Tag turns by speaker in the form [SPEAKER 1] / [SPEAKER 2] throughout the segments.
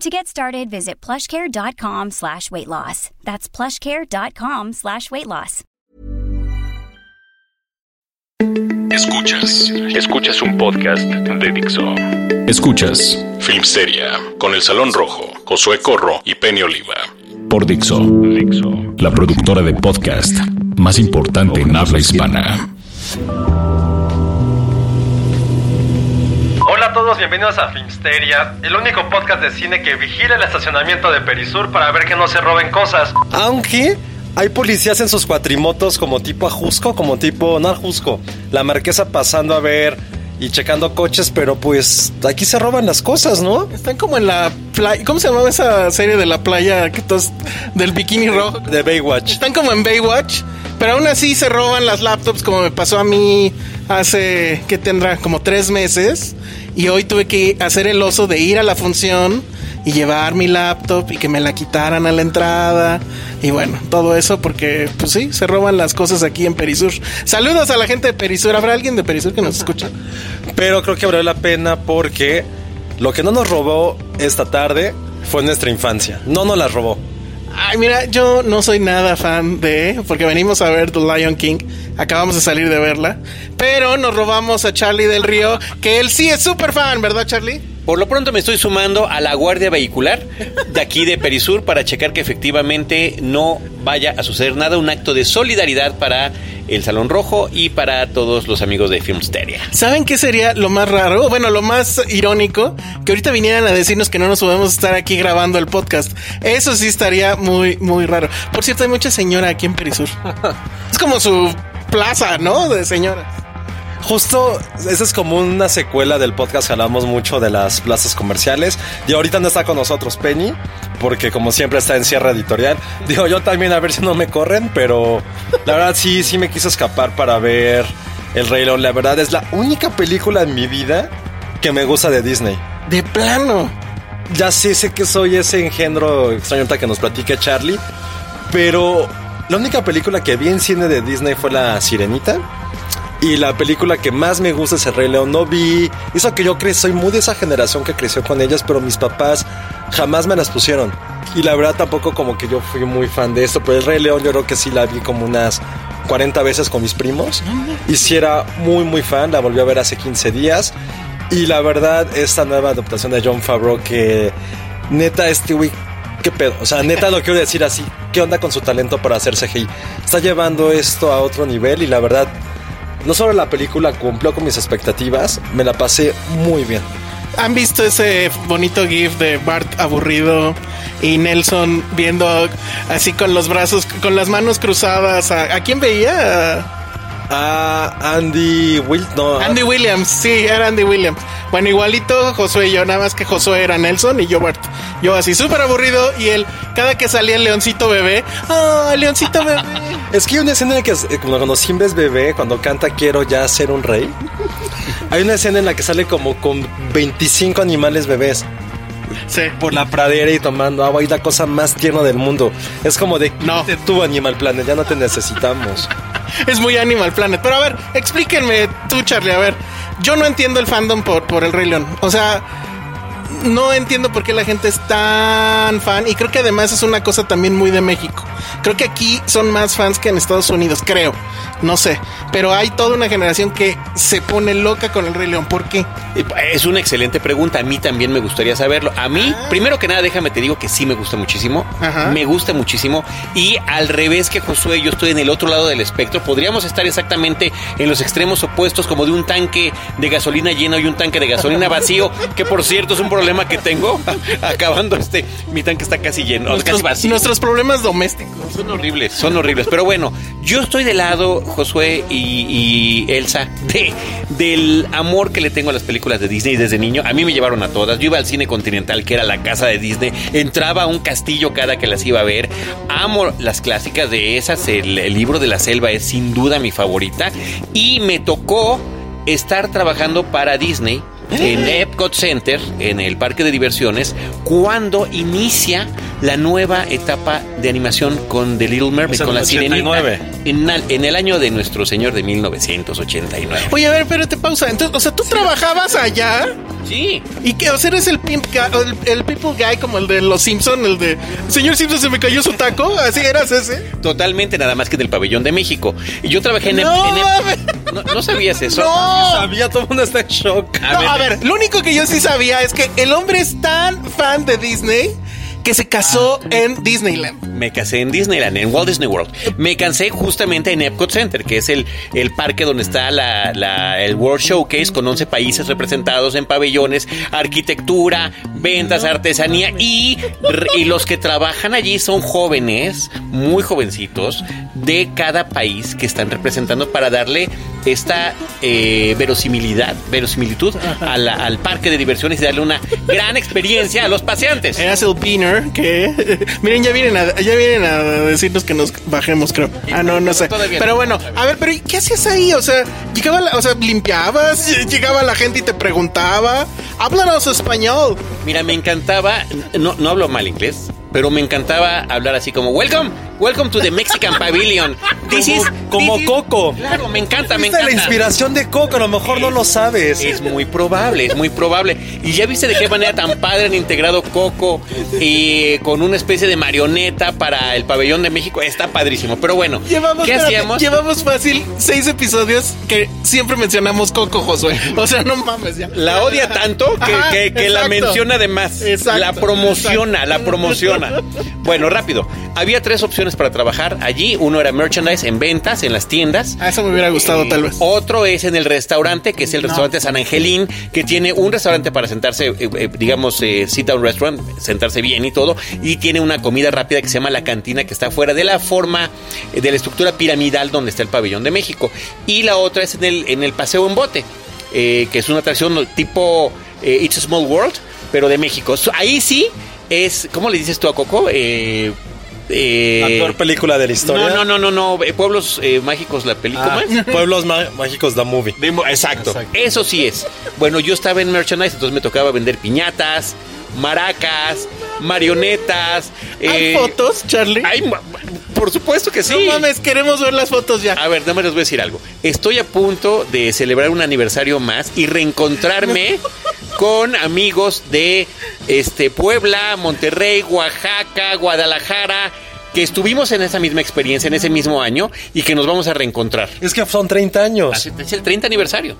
[SPEAKER 1] To get started, visit plushcare.com slash weight loss. That's plushcare.com slash weight loss.
[SPEAKER 2] Escuchas, escuchas un podcast de Dixo. Escuchas Filmsteria con El Salón Rojo, Josué Corro y Penny Oliva. Por Dixo, Dixo, la productora de podcast más importante en habla hispana.
[SPEAKER 3] Todos, bienvenidos a Filmsteria, el único podcast de cine que vigila el estacionamiento de Perisur para ver que no se roben cosas.
[SPEAKER 4] Aunque hay policías en sus cuatrimotos como tipo Ajusco, como tipo, no Ajusco, la marquesa pasando a ver y checando coches, pero pues aquí se roban las cosas, ¿no?
[SPEAKER 5] Están como en la playa. ¿Cómo se llamaba esa serie de la playa que todos, del bikini rojo?
[SPEAKER 4] De Baywatch.
[SPEAKER 5] Están como en Baywatch, pero aún así se roban las laptops como me pasó a mí hace, ¿qué tendrá? Como tres meses. Y hoy tuve que hacer el oso de ir a la función y llevar mi laptop y que me la quitaran a la entrada. Y bueno, todo eso porque, pues sí, se roban las cosas aquí en Perisur. Saludos a la gente de Perisur. ¿Habrá alguien de Perisur que nos escucha?
[SPEAKER 4] Pero creo que valió la pena porque lo que no nos robó esta tarde fue nuestra infancia. No nos la robó.
[SPEAKER 5] Ay, mira, yo no soy nada fan de, porque venimos a ver The Lion King, acabamos de salir de verla, pero nos robamos a Charlie del Río, que él sí es súper fan, ¿verdad Charlie?
[SPEAKER 6] Por lo pronto me estoy sumando a la Guardia Vehicular de aquí de Perisur para checar que efectivamente no vaya a suceder nada, un acto de solidaridad para el Salón Rojo y para todos los amigos de Filmsteria.
[SPEAKER 5] ¿Saben qué sería lo más raro? Bueno, lo más irónico, que ahorita vinieran a decirnos que no nos podemos estar aquí grabando el podcast. Eso sí estaría muy, muy raro. Por cierto, hay mucha señora aquí en Perisur. es como su plaza, ¿no? De señoras.
[SPEAKER 4] Justo, esa es como una secuela del podcast que hablamos mucho de las plazas comerciales. Y ahorita no está con nosotros Penny, porque como siempre está en cierre editorial. Digo, yo también a ver si no me corren, pero la verdad sí, sí me quise escapar para ver El Rey León. La verdad es la única película en mi vida que me gusta de Disney.
[SPEAKER 5] De plano.
[SPEAKER 4] Ya sé, sé que soy ese engendro extraño que nos platique Charlie, pero la única película que vi en cine de Disney fue La Sirenita. Y la película que más me gusta es El Rey León. No vi. Hizo que yo crecí, soy muy de esa generación que creció con ellas, pero mis papás jamás me las pusieron. Y la verdad tampoco como que yo fui muy fan de esto, pero El Rey León yo creo que sí la vi como unas 40 veces con mis primos. Y sí era muy, muy fan. La volví a ver hace 15 días. Y la verdad, esta nueva adaptación de John Favreau que neta este güey ¿Qué pedo? O sea, neta lo quiero decir así. ¿Qué onda con su talento para hacer CGI? Está llevando esto a otro nivel y la verdad, no solo la película cumplió con mis expectativas, me la pasé muy bien.
[SPEAKER 5] ¿Han visto ese bonito gif de Bart aburrido y Nelson viendo así con los brazos, con las manos cruzadas? ¿A, ¿a quién veía?
[SPEAKER 4] A Andy Will, no,
[SPEAKER 5] Andy Williams, sí, era Andy Williams. Bueno, igualito Josué y yo, nada más que Josué era Nelson y yo Bart. Yo así súper aburrido y él, cada que salía el leoncito bebé, ¡ah, el leoncito bebé!
[SPEAKER 4] Es que hay una escena en la que eh, cuando Simba es bebé, cuando canta Quiero ya ser un rey, hay una escena en la que sale como con 25 animales bebés.
[SPEAKER 5] Sí.
[SPEAKER 4] Por la pradera y tomando agua y la cosa más tierna del mundo. Es como de
[SPEAKER 5] No.
[SPEAKER 4] tú Animal Planet, ya no te necesitamos.
[SPEAKER 5] Es muy Animal Planet. Pero a ver, explíquenme tú, Charlie, a ver. Yo no entiendo el fandom por, por el Rey León. O sea, no entiendo por qué la gente es tan fan. Y creo que además es una cosa también muy de México. Creo que aquí son más fans que en Estados Unidos, creo. No sé. Pero hay toda una generación que se pone loca con el Rey León. ¿Por qué?
[SPEAKER 6] Es una excelente pregunta. A mí también me gustaría saberlo. A mí, primero que nada, déjame te digo que sí me gusta muchísimo.
[SPEAKER 5] Ajá.
[SPEAKER 6] Me gusta muchísimo. Y al revés que Josué, yo estoy en el otro lado del espectro. Podríamos estar exactamente en los extremos opuestos, como de un tanque de gasolina lleno y un tanque de gasolina vacío. Que por cierto es un problema que tengo. Acabando este, mi tanque está casi lleno, casi
[SPEAKER 5] Nuestros,
[SPEAKER 6] vacío.
[SPEAKER 5] nuestros problemas domésticos.
[SPEAKER 6] Son horribles, son horribles. Pero bueno, yo estoy del lado, Josué y, Elsa, de, del amor que le tengo a las películas de Disney desde niño. A mí me llevaron a todas. Yo iba al cine continental, que era la casa de Disney. Entraba a un castillo cada que las iba a ver. Amo las clásicas de esas. El, el libro de la selva es sin duda mi favorita. Y me tocó estar trabajando para Disney en Epcot Center, en el parque de diversiones, cuando inicia la nueva etapa de animación con The Little Mermaid, con la
[SPEAKER 4] 89.
[SPEAKER 6] sirenita, en, en el año de nuestro señor de 1989.
[SPEAKER 5] Oye, a ver, espérate, pausa. Entonces, o sea, tú trabajabas allá
[SPEAKER 6] Sí,
[SPEAKER 5] y que, o sea, eres el pimp el, el people guy como el de los Simpson, el de señor Simpson se me cayó su taco, así eras ese.
[SPEAKER 6] totalmente nada más que del pabellón de México. Y yo trabajé en,
[SPEAKER 5] No,
[SPEAKER 6] en
[SPEAKER 5] mames.
[SPEAKER 6] ¿No, no sabías eso?
[SPEAKER 5] No.
[SPEAKER 4] Sabía, todo el mundo está en shock.
[SPEAKER 5] No, a ver, lo único que yo sí sabía es que el hombre es tan fan de Disney que se casó en Disneyland.
[SPEAKER 6] Me casé en Disneyland, en Walt Disney World. Me casé justamente en Epcot Center, que es el, el parque donde está la, la- el World Showcase con 11 países representados en pabellones, arquitectura, ventas, artesanía y, y los que trabajan allí son jóvenes, muy jovencitos, de cada país que están representando para darle esta eh, verosimilidad, verosimilitud a la- al parque de diversiones y darle una gran experiencia a los paseantes.
[SPEAKER 5] Eras el beaner que... Miren, ya vienen, a, ya vienen a decirnos que nos bajemos, creo. Ah, no, no sé. Pero bueno, a ver, pero ¿y ¿qué hacías ahí? O sea, llegaba la- o sea, limpiabas, llegaba la gente y te preguntaba. Háblanos español.
[SPEAKER 6] Mira, me encantaba, no, no hablo mal inglés, pero me encantaba hablar así como, welcome, welcome to the Mexican Pavilion. This
[SPEAKER 4] Como-
[SPEAKER 6] is-
[SPEAKER 4] como
[SPEAKER 6] this is-"
[SPEAKER 4] Coco.
[SPEAKER 6] Claro, me encanta, me encanta.
[SPEAKER 4] la inspiración de Coco, a lo mejor no lo sabes.
[SPEAKER 6] Es muy probable, es muy probable. Y ya viste de qué manera tan padre han integrado Coco y con una especie de marioneta para el pabellón de México. Está padrísimo. Pero bueno,
[SPEAKER 5] Llevamos,
[SPEAKER 6] ¿qué hacíamos?
[SPEAKER 5] llevamos fácil seis episodios que siempre mencionamos Coco Josué. O sea, no mames ya.
[SPEAKER 6] La odia tanto que,
[SPEAKER 5] Ajá,
[SPEAKER 6] que- que la menciona de más.
[SPEAKER 5] Exacto,
[SPEAKER 6] la promociona, la promociona. Bueno, rápido. Había tres opciones para trabajar allí. Uno era merchandise en ventas, en las tiendas.
[SPEAKER 5] A eso me hubiera gustado tal vez.
[SPEAKER 6] Otro es en el restaurante, que es el restaurante San Angelín, que tiene un restaurante para sentarse, eh, eh, digamos, eh, sit down restaurant, sentarse bien y todo, y tiene una comida rápida que se llama La Cantina, que está fuera de la forma, eh, de la estructura piramidal donde está el pabellón de México. Y la otra es en el, en el Paseo en Bote, eh, que es una atracción tipo eh, It's a Small World, pero de México. So, Ahí sí es, ¿cómo le dices tú a Coco? Eh, eh,
[SPEAKER 4] La peor película de la historia.
[SPEAKER 6] no, no, no, no, no, eh, Pueblos eh, Mágicos, la película.
[SPEAKER 4] Ah. Pueblos Mágicos The Movie.
[SPEAKER 6] Exacto. Eso sí es. Bueno, yo estaba en merchandise, entonces me tocaba vender piñatas, maracas, marionetas.
[SPEAKER 5] ¿Hay
[SPEAKER 6] eh,
[SPEAKER 5] fotos, Charlie?
[SPEAKER 6] hay por supuesto que sí.
[SPEAKER 5] No mames, queremos ver las fotos ya.
[SPEAKER 6] A ver, más les voy a decir algo. Estoy a punto de celebrar un aniversario más y reencontrarme con amigos de este Puebla, Monterrey, Oaxaca, Guadalajara, que estuvimos en esa misma experiencia en ese mismo año y que nos vamos a reencontrar.
[SPEAKER 4] Es que son 30 años.
[SPEAKER 6] Es el 30 aniversario.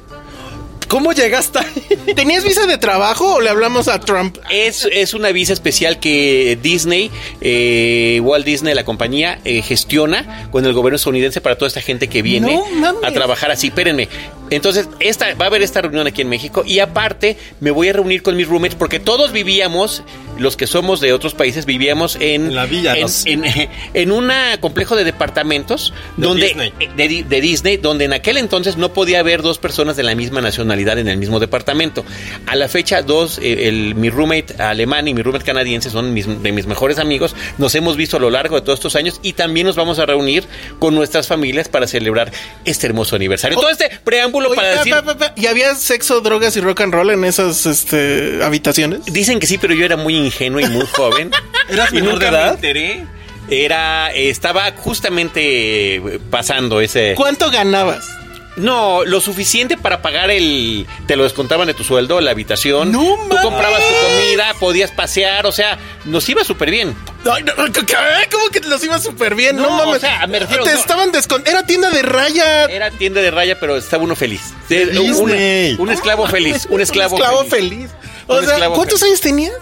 [SPEAKER 4] ¿Cómo llegaste ahí?
[SPEAKER 5] ¿Tenías visa de trabajo o le hablamos a Trump?
[SPEAKER 6] Es, es una visa especial que Disney, eh, Walt Disney, la compañía, eh, gestiona con el gobierno estadounidense para toda esta gente que viene
[SPEAKER 5] No
[SPEAKER 6] a trabajar así. Espérenme. Entonces, esta, va a haber esta reunión aquí en México y aparte me voy a reunir con mis roommates porque todos vivíamos, los que somos de otros países, vivíamos en,
[SPEAKER 4] En la villa,
[SPEAKER 6] en,
[SPEAKER 4] los-
[SPEAKER 6] en, en un complejo de departamentos
[SPEAKER 4] De
[SPEAKER 6] donde
[SPEAKER 4] Disney.
[SPEAKER 6] eh, de, de Disney, donde en aquel entonces no podía haber dos personas de la misma nacionalidad en el mismo departamento. A la fecha, dos, eh, el, mi roommate alemán y mi roommate canadiense son mis- de mis mejores amigos. Nos hemos visto a lo largo de todos estos años y también nos vamos a reunir con nuestras familias para celebrar este hermoso aniversario. Todo este preámbulo
[SPEAKER 5] Oye,
[SPEAKER 6] para
[SPEAKER 5] pa,
[SPEAKER 6] decir...
[SPEAKER 5] pa, pa, pa, ¿Y había sexo, drogas y rock and roll en esas este, habitaciones?
[SPEAKER 6] Dicen que sí, pero yo era muy ingenuo y muy joven.
[SPEAKER 4] ¿Eras
[SPEAKER 6] y
[SPEAKER 4] menor
[SPEAKER 6] nunca
[SPEAKER 4] de
[SPEAKER 6] me
[SPEAKER 4] edad?
[SPEAKER 6] enteré. Era, estaba justamente eh, pasando ese...
[SPEAKER 5] ¿Cuánto ganabas?
[SPEAKER 6] No, lo suficiente para pagar el. Te lo descontaban de tu sueldo, la habitación.
[SPEAKER 5] ¡No
[SPEAKER 6] Tú
[SPEAKER 5] mames!
[SPEAKER 6] comprabas tu comida, podías pasear, o sea, nos iba súper bien.
[SPEAKER 5] No, no. ¿Cómo que los iba súper bien? No,
[SPEAKER 6] No,
[SPEAKER 5] mames.
[SPEAKER 6] o sea, me refiero,
[SPEAKER 5] Te
[SPEAKER 6] no.
[SPEAKER 5] estaban descon... Era tienda de raya.
[SPEAKER 6] Era tienda de raya, pero estaba uno feliz. Un- esclavo feliz. Un esclavo,
[SPEAKER 5] Un esclavo
[SPEAKER 6] feliz.
[SPEAKER 5] feliz. O
[SPEAKER 6] Un
[SPEAKER 5] sea, ¿cuántos
[SPEAKER 6] feliz.
[SPEAKER 5] años tenías?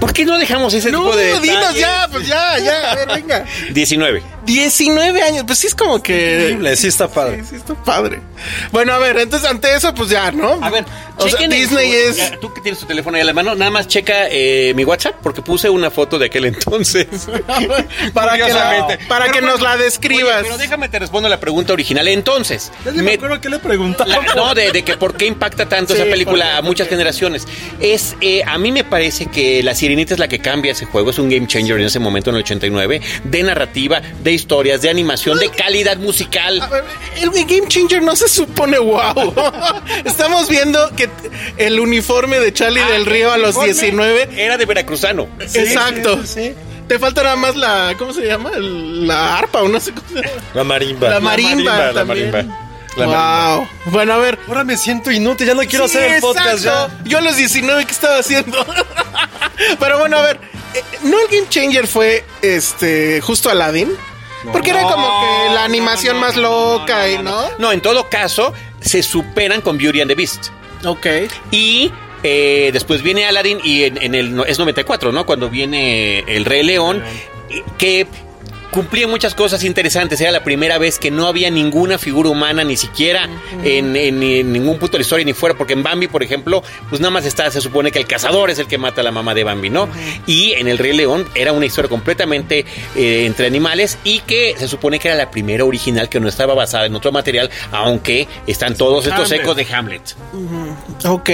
[SPEAKER 6] ¿Por qué no dejamos ese
[SPEAKER 5] No,
[SPEAKER 6] tipo de.
[SPEAKER 5] dinos
[SPEAKER 6] detalles?
[SPEAKER 5] ya, pues ya, ya. A ver, venga.
[SPEAKER 6] 19.
[SPEAKER 5] 19 años, pues sí es como que.
[SPEAKER 4] Increíble, sí está padre.
[SPEAKER 5] Sí, sí está padre. Bueno, a ver, entonces ante eso, pues ya, ¿no?
[SPEAKER 6] A ver,
[SPEAKER 5] o sea,
[SPEAKER 6] chequen en
[SPEAKER 5] Disney es.
[SPEAKER 6] ya, Tú que tienes tu teléfono ahí a la mano, nada más checa eh, mi WhatsApp porque puse una foto de aquel entonces.
[SPEAKER 5] para que, la- para
[SPEAKER 6] Pero
[SPEAKER 5] que nos la describas.
[SPEAKER 6] Oye, pero déjame te respondo la pregunta original. Entonces, me-
[SPEAKER 4] qué le preguntaba.
[SPEAKER 6] la- no, de, de que por qué impacta tanto
[SPEAKER 5] Sí,
[SPEAKER 6] esa película
[SPEAKER 5] ¿por
[SPEAKER 6] a muchas generaciones. Es, eh, a mí me parece que La Sirenita es la que cambia ese juego. Es un game changer en ese momento, en el 89, de narrativa, de historias, de animación, de calidad musical.
[SPEAKER 5] El Game Changer no se supone wow. Estamos viendo que el uniforme de Charlie
[SPEAKER 6] Ah,
[SPEAKER 5] del Río a los
[SPEAKER 6] uniforme
[SPEAKER 5] 19.
[SPEAKER 6] Era de veracruzano.
[SPEAKER 5] Exacto. Te falta nada más la. ¿Cómo se llama? La arpa o no sé cómo se llama.
[SPEAKER 4] La marimba.
[SPEAKER 5] La marimba.
[SPEAKER 4] la marimba. La
[SPEAKER 5] wow.
[SPEAKER 4] marimba.
[SPEAKER 5] Bueno, a ver.
[SPEAKER 4] Ahora me siento inútil, ya no quiero
[SPEAKER 5] Sí,
[SPEAKER 4] hacer el podcast
[SPEAKER 5] exacto.
[SPEAKER 4] ya.
[SPEAKER 5] Yo a los 19, ¿qué estaba haciendo? Pero bueno, a ver. eh, ¿No el Game Changer fue este justo Aladdin? Porque era como que la animación más loca y no.
[SPEAKER 6] No, en todo caso, se superan con Beauty and the Beast.
[SPEAKER 5] Ok.
[SPEAKER 6] Y eh, después viene Aladdin y en, en el es 94, ¿no? Cuando viene el Rey León, que cumplía muchas cosas interesantes. Era la primera vez que no había ninguna figura humana, ni siquiera en, en- en ningún punto de la historia, ni fuera, porque en Bambi, por ejemplo, pues nada más está, se supone que el cazador es el que mata a la mamá de Bambi, ¿no? Y en el Rey León era una historia completamente eh, entre animales y que se supone que era la primera original que no estaba basada en otro material, aunque están todos estos
[SPEAKER 5] Hamlet.
[SPEAKER 6] ecos de Hamlet.
[SPEAKER 5] Ok.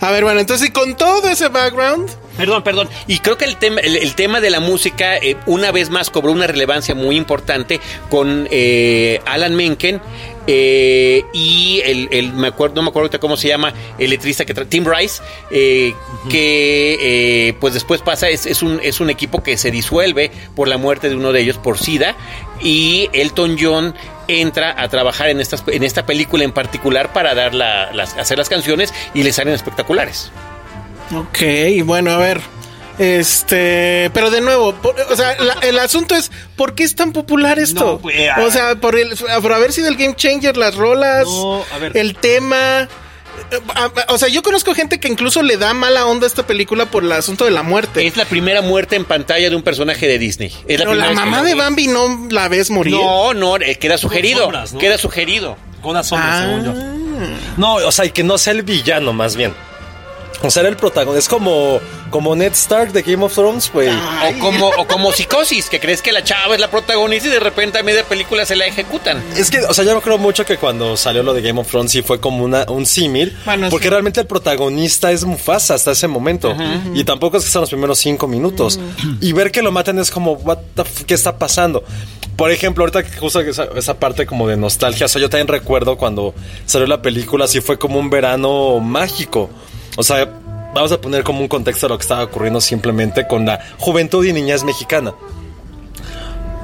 [SPEAKER 5] A ver, bueno, entonces y con todo ese background.
[SPEAKER 6] Perdón, perdón. Y creo que el tema, el, el tema de la música, eh, una vez más, cobró una relevancia muy importante con eh, Alan Menken. eh, y el, el- me acuerdo, no me acuerdo ahorita cómo se llama, el letrista que Tim Rice, eh, que eh, pues después pasa, es, es un, es un equipo que se disuelve por la muerte de uno de ellos por SIDA, y Elton John entra a trabajar en, estas, en esta película en particular para dar la- las, hacer las canciones y le salen espectaculares.
[SPEAKER 5] Ok, bueno, a ver. Este, pero de nuevo, por- o sea, la- el asunto es ¿por qué es tan popular esto?
[SPEAKER 6] No, pues, ah.
[SPEAKER 5] o sea, por el por haber sido el game changer, las rolas,
[SPEAKER 6] No, a ver.
[SPEAKER 5] el tema. Ah, O sea, yo conozco gente que incluso le da mala onda a esta película por el asunto de la muerte.
[SPEAKER 6] Es la primera muerte en pantalla de un personaje de Disney. Es la
[SPEAKER 5] Pero la mamá de. Bambi no la ves morir.
[SPEAKER 6] No, no, eh, queda sugerido.
[SPEAKER 7] sombras, ¿no?
[SPEAKER 6] Queda sugerido.
[SPEAKER 7] Con una sombra,
[SPEAKER 5] Ah.
[SPEAKER 7] según yo.
[SPEAKER 4] No, o sea, y que no sea el villano, más bien. O sea, era el protagonista. Es como, como Ned Stark de Game of Thrones, güey.
[SPEAKER 6] O como, o como psicosis, que crees que la chava es la protagonista y de repente a media película se la ejecutan.
[SPEAKER 4] Es que, o sea, yo me creo mucho que cuando salió lo de Game of Thrones sí fue como una, un símil.
[SPEAKER 5] Bueno,
[SPEAKER 4] porque
[SPEAKER 5] sí.
[SPEAKER 4] realmente el protagonista es Mufasa hasta ese momento. Y tampoco es que sean los primeros cinco minutos. Y ver que lo matan es como, what the f- ¿qué está pasando? Por ejemplo, ahorita que justo esa, esa parte como de nostalgia, o sea, yo también recuerdo cuando salió la película, sí fue como un verano mágico. O sea, vamos a poner como un contexto lo que estaba ocurriendo simplemente con la juventud y niñez mexicana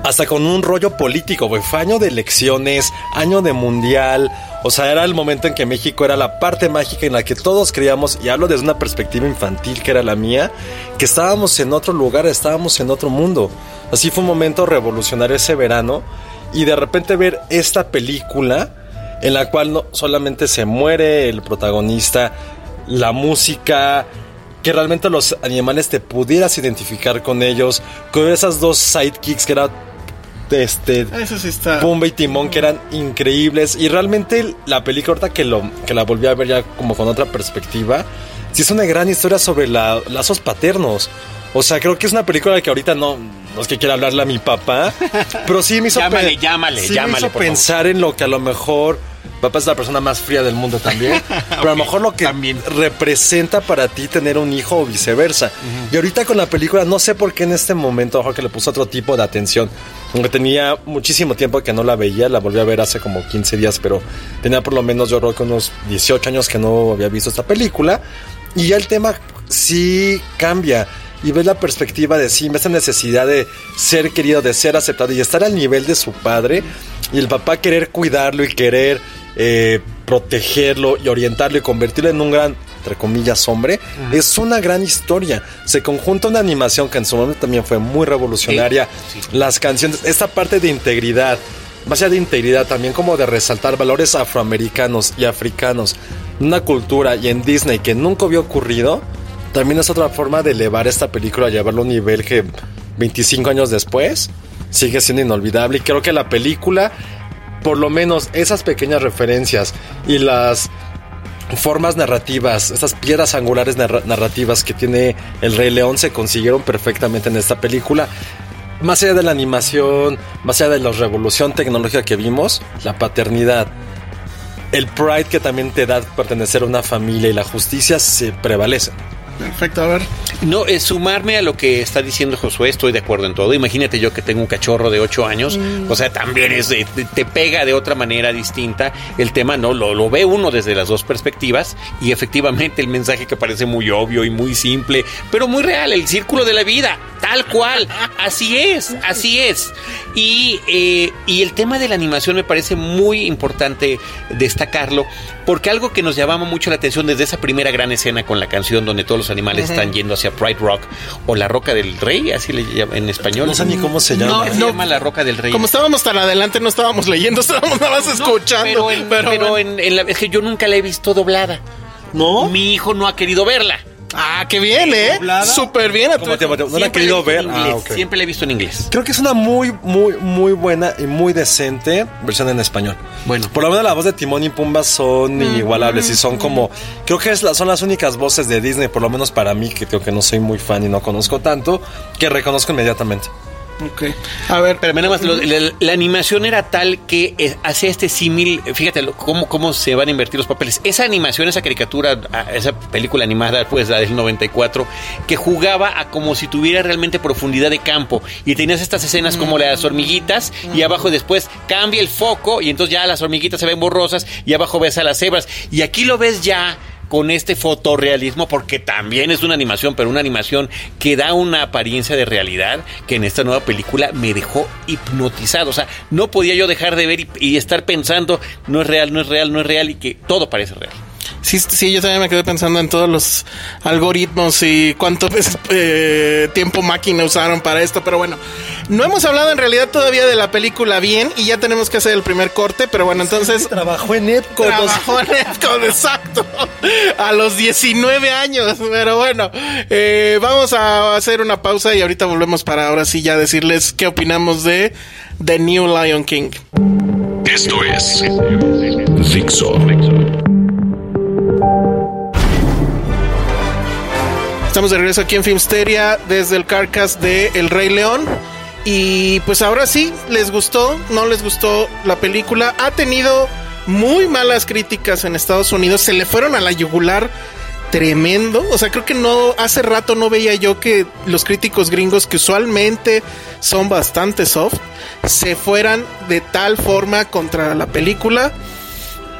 [SPEAKER 4] hasta con un rollo político, güey. Fue año de elecciones, año de mundial. O sea, era el momento en que México era la parte mágica en la que todos creíamos, y hablo desde una perspectiva infantil que era la mía, que estábamos en otro lugar, estábamos en otro mundo. Así fue un momento revolucionario ese verano. Y de repente ver esta película en la cual no solamente se muere el protagonista, la música, que realmente los animales te pudieras identificar con ellos, con esas dos sidekicks que era este
[SPEAKER 5] Eso sí está.
[SPEAKER 4] Pumba y Timón que eran increíbles y realmente la película ahorita que lo que la volví a ver ya como con otra perspectiva, sí es una gran historia sobre la- lazos paternos. O sea, creo que es una película que ahorita no, no es que quiera hablarle a mi papá, pero sí me hizo,
[SPEAKER 6] Llámale, llámale,
[SPEAKER 4] sí me
[SPEAKER 6] llámale,
[SPEAKER 4] hizo
[SPEAKER 6] por favor.
[SPEAKER 4] pensar en lo que a lo mejor papá es la persona más fría del mundo también, pero a lo mejor lo que
[SPEAKER 6] también.
[SPEAKER 4] representa para ti tener un hijo o viceversa. Y ahorita con la película no sé por qué en este momento, ojo que le puse otro tipo de atención. Aunque tenía muchísimo tiempo que no la veía, la volví a ver hace como 15 días, pero tenía por lo menos yo creo que unos 18 años que no había visto esta película. Y ya el tema sí cambia. Y ves la perspectiva de sí, esa necesidad de ser querido, de ser aceptado y estar al nivel de su padre. Y el papá querer cuidarlo y querer eh, protegerlo y orientarlo y convertirlo en un gran, entre comillas, hombre, es una gran historia. Se conjunta una animación que en su momento también fue muy revolucionaria. Las canciones, esta parte de integridad, más allá de integridad, también como de resaltar valores afroamericanos y africanos, una cultura y en Disney que nunca había ocurrido, también es otra forma de elevar esta película, llevarlo a un nivel que 25 años después sigue siendo inolvidable. Y creo que la película, por lo menos esas pequeñas referencias y las formas narrativas, esas piedras angulares narra- narrativas que tiene el Rey León se consiguieron perfectamente en esta película. Más allá de la animación, más allá de la revolución tecnológica que vimos, la paternidad, el pride que también te da pertenecer a una familia y la justicia se prevalecen.
[SPEAKER 5] Perfecto, a ver.
[SPEAKER 6] No, es sumarme a lo que está diciendo Josué, estoy de acuerdo en todo. Imagínate yo que tengo un cachorro de 8 años, o sea, también es de- te pega de otra manera distinta. El tema no lo, lo ve uno desde las dos perspectivas y efectivamente el mensaje que parece muy obvio y muy simple, pero muy real, el círculo de la vida, tal cual, así es, así es. Y, eh, y el tema de la animación me parece muy importante destacarlo, porque algo que nos llamaba mucho la atención desde esa primera gran escena con la canción donde todos los animales están yendo hacia Pride Rock o la Roca del Rey, así le llaman en español.
[SPEAKER 4] No sé ni cómo se
[SPEAKER 5] No,
[SPEAKER 4] llama.
[SPEAKER 6] ¿Qué se llama la Roca del Rey?
[SPEAKER 5] Como estábamos tan adelante, no estábamos leyendo, estábamos nada más escuchando.
[SPEAKER 6] Pero, en,
[SPEAKER 5] pero
[SPEAKER 6] pero
[SPEAKER 5] bueno.
[SPEAKER 6] en- en la, es que yo nunca la he visto doblada.
[SPEAKER 4] ¿No?
[SPEAKER 6] Mi hijo no ha querido verla.
[SPEAKER 5] Ah, qué bien, ¿eh?
[SPEAKER 4] ¿Doblada?
[SPEAKER 5] Súper bien. a tu
[SPEAKER 4] ¿Cómo te-
[SPEAKER 5] hijo.
[SPEAKER 4] no la querido
[SPEAKER 6] he visto
[SPEAKER 4] ver? Ah.
[SPEAKER 6] Siempre la he visto en inglés.
[SPEAKER 4] Creo que es una muy, muy, muy buena y muy decente versión en español.
[SPEAKER 6] Bueno.
[SPEAKER 4] Por lo menos la voz de Timón y Pumba son inigualables y son como. Creo que es la- son las únicas voces de Disney, por lo menos para mí, que creo que no soy muy fan y no conozco tanto, que reconozco inmediatamente.
[SPEAKER 5] Ok. A ver,
[SPEAKER 6] Pero nada más, lo- la, la animación era tal que eh, hacía este símil, fíjate lo- cómo, cómo se van a invertir los papeles. Esa animación, esa caricatura, esa película animada, pues la del 94, que jugaba a como si tuviera realmente profundidad de campo. Y tenías estas escenas como las hormiguitas y abajo después cambia el foco y entonces ya las hormiguitas se ven borrosas y abajo ves a las cebras. Y aquí lo ves ya con este fotorrealismo, porque también es una animación, pero una animación que da una apariencia de realidad que en esta nueva película me dejó hipnotizado. O sea, no podía yo dejar de ver y, y estar pensando, no es real, no es real, no es real, y que todo parece real.
[SPEAKER 5] Sí, sí, yo también me quedé pensando en todos los algoritmos y cuánto eh, tiempo máquina usaron para esto, pero bueno, no hemos hablado en realidad todavía de la película bien y ya tenemos que hacer el primer corte, pero bueno, entonces...
[SPEAKER 4] Trabajó en Epcot.
[SPEAKER 5] Trabajó en Epcot, exacto. A los 19 años. Pero bueno, eh, vamos a hacer una pausa y ahorita volvemos para ahora sí ya decirles qué opinamos de The New Lion King.
[SPEAKER 2] Esto es Dixo.
[SPEAKER 5] Estamos de regreso aquí en Filmsteria desde el Carcas de El Rey León. Y pues ahora sí, ¿les gustó? ¿No les gustó la película? Ha tenido muy malas críticas en Estados Unidos. Se le fueron a la yugular tremendo. O sea, creo que no, hace rato no veía yo que los críticos gringos, que usualmente son bastante soft, se fueran de tal forma contra la película.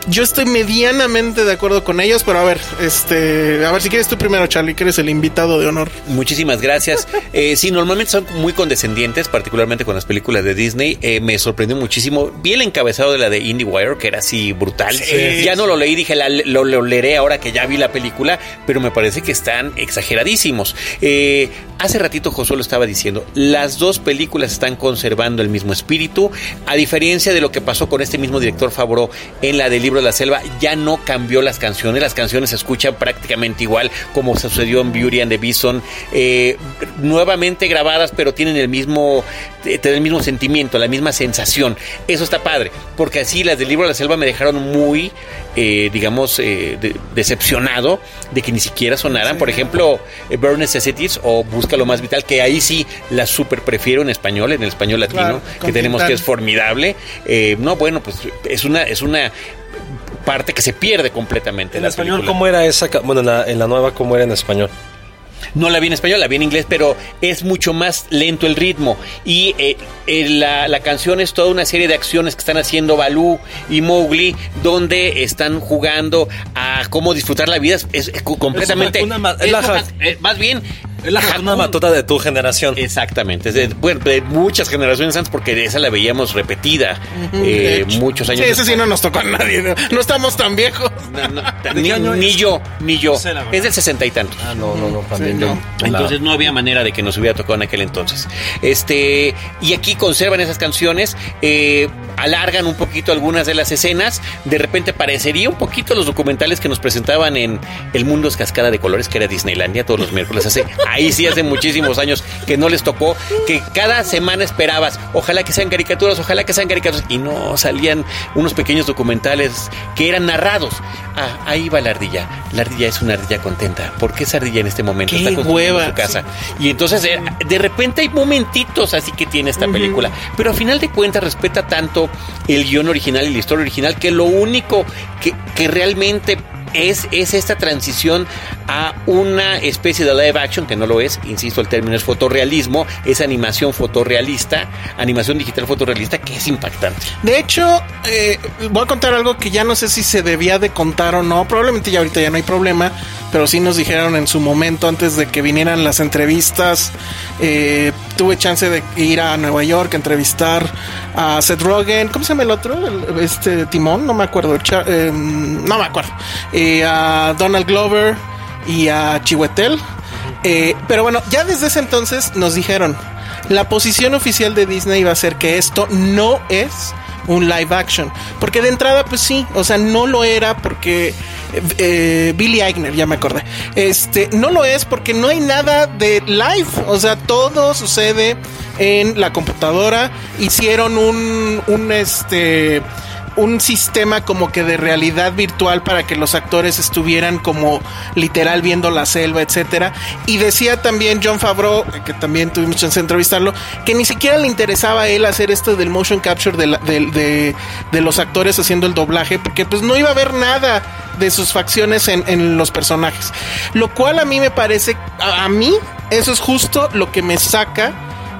[SPEAKER 5] Yo estoy medianamente de acuerdo con ellos, pero a ver, este, a ver si quieres tú primero, Charlie, que eres el invitado de honor.
[SPEAKER 6] Muchísimas gracias. Eh, sí, normalmente son muy condescendientes, particularmente con las películas de Disney. Eh, me sorprendió muchísimo. Vi el encabezado de la de IndieWire, que era así brutal. ya no lo leí, dije, la- lo, lo leeré ahora que ya vi la película, pero me parece que están exageradísimos. Eh, hace ratito Josué lo estaba diciendo, las dos películas están conservando el mismo espíritu, a diferencia de lo que pasó con este mismo director Favreau en la del libro de la selva, ya no cambió las canciones, las canciones se escuchan prácticamente igual como sucedió en Beauty and the Bison, eh, nuevamente grabadas, pero tienen el mismo, eh, tienen el mismo sentimiento, la misma sensación. Eso está padre, porque así las del libro de la selva me dejaron muy, eh, digamos, eh, de- decepcionado de que ni siquiera sonaran. Por ejemplo, Burn Necessities o Busca lo más vital, que ahí sí la super prefiero en español, en el español latino,
[SPEAKER 5] Claro,
[SPEAKER 6] que tenemos que es formidable. No, bueno, pues es una, es una parte que se pierde completamente.
[SPEAKER 4] En
[SPEAKER 6] la
[SPEAKER 4] español,
[SPEAKER 6] película.
[SPEAKER 4] ¿cómo era esa? Bueno, en la, en la nueva, ¿cómo era en español?
[SPEAKER 6] No la vi en español, la vi en inglés, pero es mucho más lento el ritmo. Y eh, eh, la, la canción es toda una serie de acciones que están haciendo Balú y Mowgli, donde están jugando a cómo disfrutar la vida. Es, es completamente.
[SPEAKER 4] Es una es la ja-
[SPEAKER 6] eh, más bien,
[SPEAKER 4] Es la Hakuna Matata de tu generación.
[SPEAKER 6] Exactamente, es de, bueno, de muchas generaciones antes, porque esa la veíamos repetida eh, muchos años.
[SPEAKER 5] Sí, ese sí no nos tocó a nadie. No, No estamos tan viejos.
[SPEAKER 6] No, no, ni, ni yo, ni yo. Es del sesenta y tantos.
[SPEAKER 4] Ah, no, no, no, también yo.
[SPEAKER 6] Entonces no había manera de que nos hubiera tocado en aquel entonces. Este, y aquí conservan esas canciones, eh, alargan un poquito algunas de las escenas. De repente parecería un poquito los documentales que nos presentaban en El Mundo es Cascada de Colores, que era Disneylandia todos los miércoles. Hace, ahí sí hace muchísimos años que no les tocó, que cada semana esperabas, ojalá que sean caricaturas, ojalá que sean caricaturas. Y no salían unos pequeños documentales que eran narrados. Ah, ahí va la ardilla. La ardilla es una ardilla contenta. ¿Por qué esa ardilla en este momento está construyendo
[SPEAKER 5] hueva,
[SPEAKER 6] su casa? Y entonces eh, de repente hay momentitos así que tiene esta película. Pero a final de cuentas respeta tanto el guion original y la historia original que lo único que, que realmente es, es esta transición a una especie de live action, que no lo es, insisto, el término es fotorrealismo, es animación fotorrealista, animación digital fotorrealista, que es impactante.
[SPEAKER 5] De hecho, eh, voy a contar algo que ya no sé si se debía de contar o no. Probablemente ya ahorita ya no hay problema, pero sí nos dijeron en su momento antes de que vinieran las entrevistas. Eh, tuve chance de ir a Nueva York a entrevistar a Seth Rogen. ¿Cómo se llama el otro? El- este Timón, no me acuerdo. Eh, no me acuerdo. Eh, a Donald Glover y a Chiwetel. Eh, pero bueno, ya desde ese entonces nos dijeron, la posición oficial de Disney va a ser que esto no es un live action. Porque de entrada, pues sí, o sea, no lo era porque eh, eh, Billy Eichner, ya me acordé. Este, no lo es porque no hay nada de live. O sea, todo sucede en la computadora. Hicieron un, un este un sistema como que de realidad virtual para que los actores estuvieran como literal viendo la selva, etcétera. Y decía también John Favreau, que también tuvimos chance de entrevistarlo, que ni siquiera le interesaba a él hacer esto del motion capture de, la- de- de los actores haciendo el doblaje, porque pues no iba a haber nada de sus facciones en, en los personajes. Lo cual a mí me parece, a mí, eso es justo lo que me saca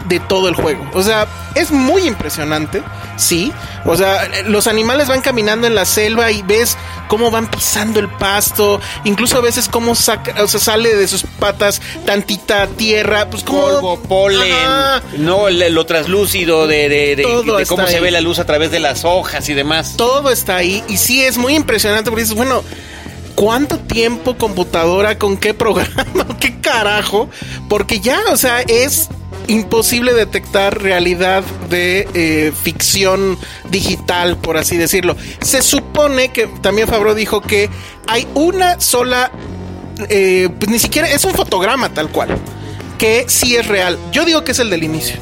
[SPEAKER 5] de todo el juego. O sea, es muy impresionante, sí. O sea, los animales van caminando en la selva y ves cómo van pisando el pasto, incluso a veces cómo saca, o sea, sale de sus patas tantita tierra, pues como
[SPEAKER 6] Polvo, polen,
[SPEAKER 5] Ajá.
[SPEAKER 6] no lo traslúcido de, de- de- cómo se
[SPEAKER 5] ahí.
[SPEAKER 6] ve la luz a través de las hojas y demás.
[SPEAKER 5] todo está ahí y sí es muy impresionante porque dices, bueno, ¿cuánto tiempo computadora con qué programa? ¿Qué carajo? Porque ya, o sea, es imposible detectar realidad de eh, ficción digital, por así decirlo. Se supone que también Fabro dijo que hay una sola, eh, pues ni siquiera es un fotograma tal cual, que sí es real. Yo digo que es el del inicio.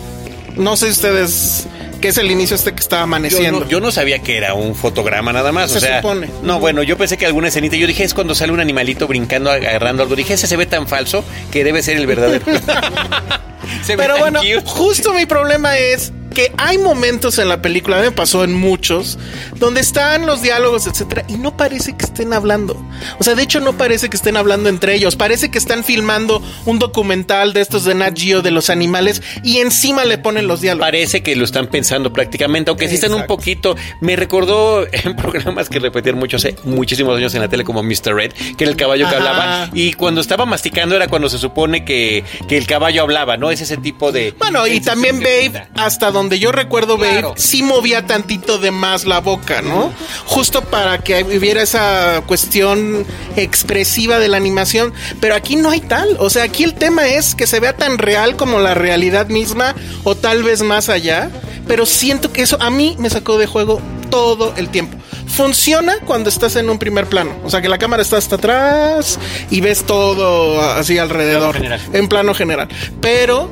[SPEAKER 5] No sé ustedes que es el inicio este que está
[SPEAKER 6] Yo
[SPEAKER 5] amaneciendo.
[SPEAKER 6] no, yo no sabía que era un fotograma nada más.
[SPEAKER 5] Se
[SPEAKER 6] o sea,
[SPEAKER 5] supone.
[SPEAKER 6] No, bueno, yo pensé que alguna escenita. Yo dije, es cuando sale un animalito brincando, agarrando algo. Dije, ese se ve tan falso que debe ser el verdadero.
[SPEAKER 5] Pero bueno, justo mi problema es que hay momentos en la película, me pasó en muchos, donde están los diálogos, etcétera, y no parece que estén hablando. O sea, de hecho, no parece que estén hablando entre ellos. Parece que están filmando un documental de estos de Nat Geo de los animales y encima le ponen los diálogos.
[SPEAKER 6] Parece que lo están pensando prácticamente, aunque sí están un poquito. Me recordó en programas que repetían mucho hace muchísimos años en la tele, como Mr. Red, que era el caballo que
[SPEAKER 5] Ajá.
[SPEAKER 6] hablaba. Y cuando estaba masticando era cuando se supone que, que el caballo hablaba, ¿no? Es ese tipo de.
[SPEAKER 5] Bueno, y también
[SPEAKER 6] que
[SPEAKER 5] Babe, hasta donde yo recuerdo
[SPEAKER 6] Claro.
[SPEAKER 5] Babe, sí movía tantito de más la boca, ¿no? Justo para que hubiera esa cuestión expresiva de la animación. Pero aquí no hay tal. O sea, aquí el tema es que se vea tan real como la realidad misma, o tal vez más allá. Pero siento que eso a mí me sacó de juego todo el tiempo. Funciona cuando estás en un primer plano. O sea, que la cámara está hasta atrás y ves todo así alrededor.
[SPEAKER 6] general.
[SPEAKER 5] En plano general. Pero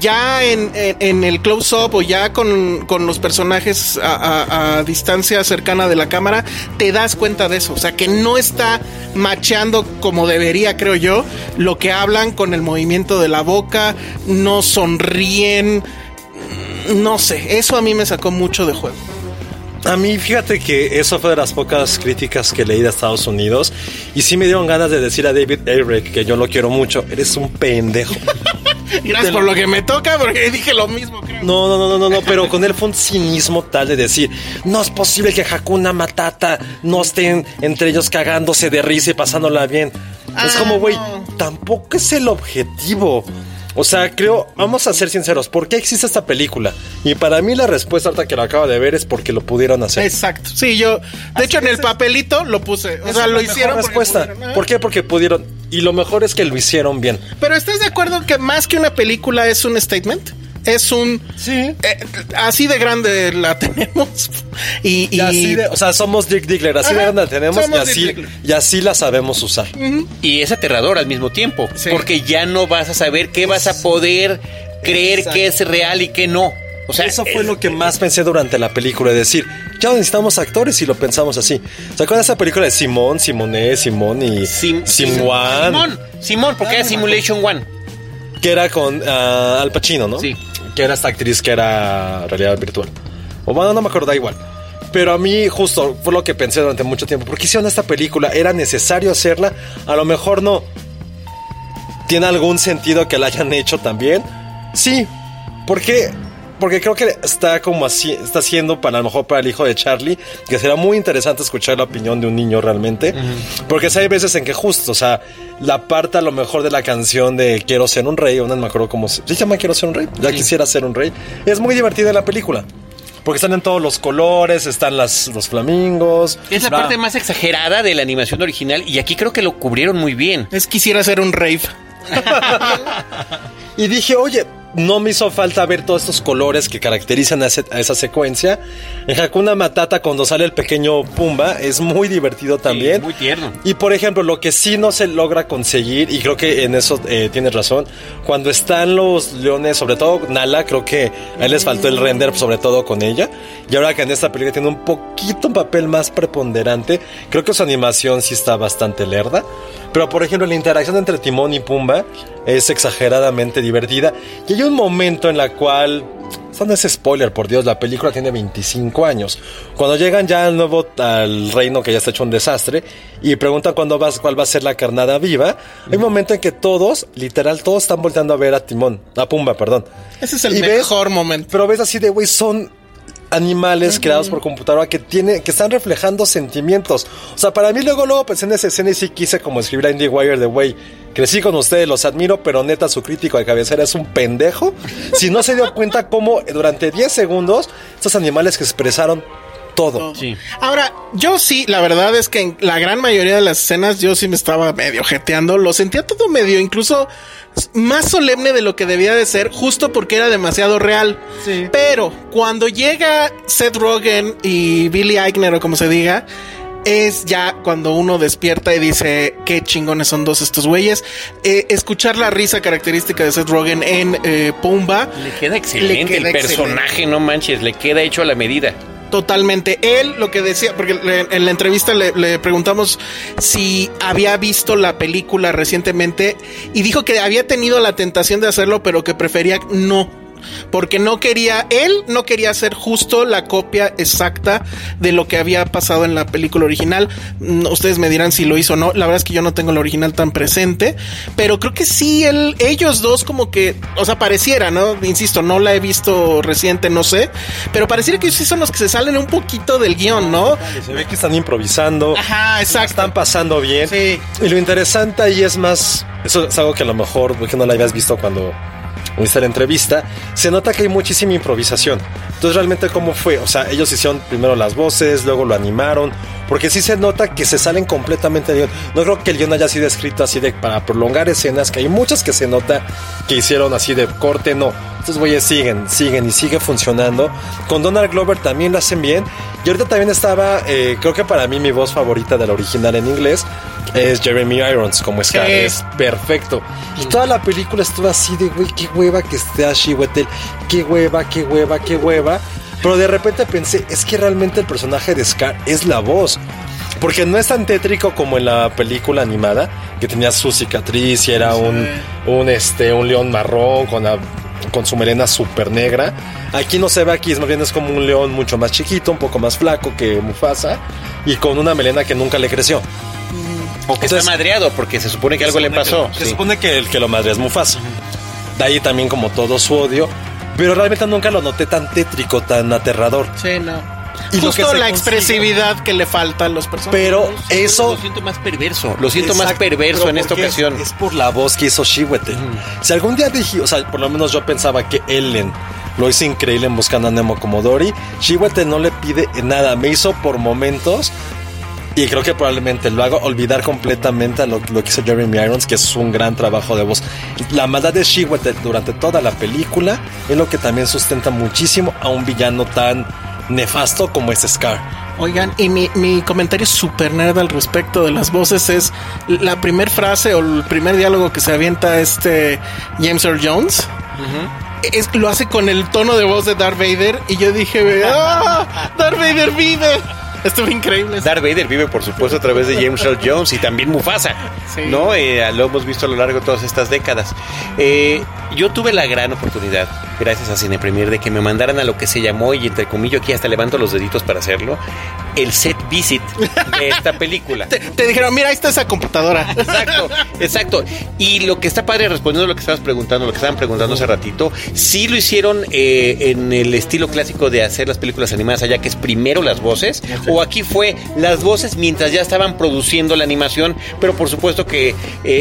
[SPEAKER 5] ya en, en- el close-up o ya con, con los personajes a, a- a distancia cercana de la cámara, te das cuenta de eso. O sea, que no está macheando como debería, creo yo, lo que hablan con el movimiento de la boca, no sonríen. No sé, eso a mí me sacó mucho de juego.
[SPEAKER 4] A mí, fíjate que eso fue de las pocas críticas que leí de Estados Unidos. Y sí me dieron ganas de decir a David Eric, que yo lo quiero mucho, eres un pendejo.
[SPEAKER 5] Gracias por lo que me toca, porque dije lo mismo, creo.
[SPEAKER 4] No, no, no, no, no, pero con él fue un cinismo tal de decir, no es posible que Hakuna Matata no estén entre ellos cagándose de risa y pasándola bien. es
[SPEAKER 5] Ah,
[SPEAKER 4] como, güey, tampoco es el objetivo. O sea, creo, vamos a ser sinceros, ¿por qué existe esta película? Y para mí la respuesta ahorita que lo acabo de ver es porque lo pudieron hacer.
[SPEAKER 5] Exacto. Sí, yo. De hecho, en el papelito lo puse. O sea, lo hicieron. porque
[SPEAKER 4] respuesta.
[SPEAKER 5] pudieron. Ah.
[SPEAKER 4] ¿Por qué? Porque pudieron. Y lo mejor es que lo hicieron bien.
[SPEAKER 5] Pero ¿estás de acuerdo que más que una película es un statement? Es un.
[SPEAKER 4] Sí.
[SPEAKER 5] eh, así de grande la tenemos. Y.
[SPEAKER 4] Y
[SPEAKER 5] y-
[SPEAKER 4] así de, o sea, somos Dick Diggler, así de grande la tenemos y así, y así la sabemos usar.
[SPEAKER 6] Y es aterrador al mismo tiempo,
[SPEAKER 5] Sí.
[SPEAKER 6] porque ya no vas a saber qué vas a poder creer
[SPEAKER 4] Exacto.
[SPEAKER 6] que es real y qué no. O sea,
[SPEAKER 4] Eso fue
[SPEAKER 6] es-
[SPEAKER 4] lo que más pensé durante la película, de decir, ya no necesitamos actores y lo pensamos así. ¿Se acuerdan de esa película de Simón, Simoné, Simón y
[SPEAKER 6] Sim-? Simón, Simón, porque era Simulation One.
[SPEAKER 4] Que era con ah, Al Pacino, ¿no?
[SPEAKER 6] Sí.
[SPEAKER 4] Que era esta actriz que era realidad virtual. O bueno, no me acuerdo, da igual. Pero a mí justo fue lo que pensé durante mucho tiempo. ¿Por qué hicieron esta película? ¿Era necesario hacerla? A lo mejor no. ¿Tiene algún sentido que la hayan hecho también? Sí. ¿Por qué? Porque creo que está como así, está haciendo para a lo mejor para el hijo de Charlie, que será muy interesante escuchar la opinión de un niño realmente. Porque sí hay veces en que justo, o sea, la parte a lo mejor de la canción de Quiero ser un rey, o no me acuerdo cómo se, ¿se llama Quiero ser un rey, ya quisiera ser un rey. Es muy divertida la película. Porque están en todos los colores, están las, los flamingos.
[SPEAKER 6] Es la
[SPEAKER 4] Bra-
[SPEAKER 6] parte más exagerada de la animación original y aquí creo que lo cubrieron muy bien.
[SPEAKER 5] Es quisiera hacer un rave.
[SPEAKER 4] Y dije, oye, no me hizo falta ver todos estos colores que caracterizan a, ese- a esa secuencia. En Hakuna Matata, cuando sale el pequeño Pumba, es muy divertido también.
[SPEAKER 6] muy tierno.
[SPEAKER 4] Y por ejemplo, lo que sí no se logra conseguir, y creo que en eso eh, tienes razón, cuando están los leones, sobre todo Nala, creo que a él les faltó el render, sobre todo con ella. Y ahora que en esta película tiene un poquito un papel más preponderante, creo que su animación sí está bastante lerda. Pero por ejemplo, la interacción entre Timón y Pumba es exageradamente divertida. Y hay un momento en la cual no es spoiler, por Dios, la película tiene 25 años. Cuando llegan ya al nuevo al reino que ya está hecho un desastre y preguntan cuándo va, cuál va a ser la carnada viva, hay un momento en que todos, literal, todos están volteando a ver a Timón, a Pumba, perdón.
[SPEAKER 5] Ese es el
[SPEAKER 4] Y ves-
[SPEAKER 5] mejor momento.
[SPEAKER 4] Pero ves así de, güey, son animales creados por computadora que tiene, que están reflejando sentimientos. O sea, para mí luego, luego pensé en esa escena y sí quise como escribir a IndieWire de, güey, crecí con ustedes, los admiro, pero neta su crítico de cabecera es un pendejo. Si no se dio cuenta cómo durante 10 segundos estos animales que expresaron todo.
[SPEAKER 6] Sí.
[SPEAKER 5] Ahora, yo sí, la verdad es que en la gran mayoría de las escenas yo sí me estaba medio jeteando. Lo sentía todo medio, incluso más solemne de lo que debía de ser, justo porque era demasiado real. Pero cuando llega Seth Rogen y Billy Eichner, o como se diga, es ya cuando uno despierta y dice qué chingones son dos estos güeyes. Eh, escuchar la risa característica de Seth Rogen en eh, Pumba.
[SPEAKER 6] Le queda excelente
[SPEAKER 5] queda
[SPEAKER 6] el personaje, no manches, le queda hecho a la medida.
[SPEAKER 5] Totalmente. Él lo que decía, porque le- en la entrevista le, le preguntamos si había visto la película recientemente y dijo que había tenido la tentación de hacerlo, pero que prefería no. Porque no quería, él no quería hacer justo la copia exacta de lo que había pasado en la película original. Mm, Ustedes me dirán si lo hizo o no. La verdad es que yo no tengo la original tan presente. Pero creo que sí, él, ellos dos como que, o sea, pareciera, ¿no? Insisto, no la he visto reciente, no sé. Pero pareciera que ellos sí son los que se salen un poquito del guion, ¿no?
[SPEAKER 4] Se ve que están improvisando.
[SPEAKER 5] Ajá, exacto.
[SPEAKER 4] Están pasando bien.
[SPEAKER 5] Sí.
[SPEAKER 4] Y lo interesante ahí es más. Eso es algo que a lo mejor porque no la habías visto cuando viste la entrevista. Se nota que hay muchísima improvisación. Entonces, realmente, ¿cómo fue? O sea, ellos hicieron primero las voces, luego lo animaron. Porque sí se nota que se salen completamente del guion. No creo que el guion haya sido escrito así de para prolongar escenas, que hay muchas que se nota que hicieron así de corte, no. Estos güeyes siguen, siguen y sigue funcionando. Con Donald Glover también lo hacen bien. Y ahorita también estaba, eh, creo que para mí mi voz favorita de la original en inglés es Jeremy Irons como Scar.
[SPEAKER 5] Sí.
[SPEAKER 4] Es perfecto. Y toda la película estuvo así de, güey, qué hueva que esté Ashley Wetel. Qué hueva, qué hueva, qué hueva. Pero de repente pensé, es que realmente el personaje de Scar es la voz. Porque no es tan tétrico como en la película animada, que tenía su cicatriz y era un, un, este, un león marrón con, la- con su melena súper negra. Aquí no se ve aquí, es más bien es como un león mucho más chiquito, un poco más flaco que Mufasa, y con una melena que nunca le creció.
[SPEAKER 6] O que
[SPEAKER 4] Entonces-
[SPEAKER 6] está madreado porque se supone que algo le pasó.
[SPEAKER 4] Se
[SPEAKER 6] sí.
[SPEAKER 4] supone que el que lo madre es Mufasa. De ahí también como todo su odio. Pero realmente nunca lo noté tan tétrico, tan aterrador.
[SPEAKER 5] Sí, no.
[SPEAKER 4] Y lo que
[SPEAKER 5] Justo la
[SPEAKER 4] consigue-
[SPEAKER 5] expresividad que le falta a los personajes.
[SPEAKER 4] Pero eso...
[SPEAKER 6] Lo siento más perverso. Lo siento más perverso en esta
[SPEAKER 4] es-
[SPEAKER 6] ocasión.
[SPEAKER 4] Es, por la voz que hizo Chihuete. Si algún día dije, o sea, por lo menos yo pensaba que Ellen lo hizo increíble en Buscando a Nemo como Dory. Chihuete no le pide nada, me hizo por momentos. Y creo que probablemente lo haga olvidar completamente a lo, lo que hizo Jeremy Irons, que es un gran trabajo de voz. La maldad de Chihuete durante toda la película es lo que también sustenta muchísimo a un villano tan nefasto como es Scar.
[SPEAKER 5] Oigan, y mi, mi comentario super nerd al respecto de las voces es la primera frase o el primer diálogo que se avienta este James Earl Jones. Es, lo hace con el tono de voz de Darth Vader y yo dije, ¡ah! ¡Darth Vader vive! Estuvo increíble.
[SPEAKER 6] Darth Vader vive, por supuesto, a través de James Earl Jones y también Mufasa,
[SPEAKER 5] Sí.
[SPEAKER 6] ¿no? Eh, lo hemos visto a lo largo de todas estas décadas. Eh, yo tuve la gran oportunidad, gracias a Cine Premier, de que me mandaran a lo que se llamó, y entre comillas aquí hasta levanto los deditos para hacerlo, el set visit de esta película.
[SPEAKER 5] Te, te dijeron, mira, ahí está esa computadora.
[SPEAKER 6] Exacto, exacto. Y lo que está padre, respondiendo a lo que estabas preguntando, lo que estaban preguntando hace ratito, sí lo hicieron eh, en el estilo clásico de hacer las películas animadas allá, que es primero las voces, o aquí fue las voces mientras ya estaban produciendo la animación, pero por supuesto que eh,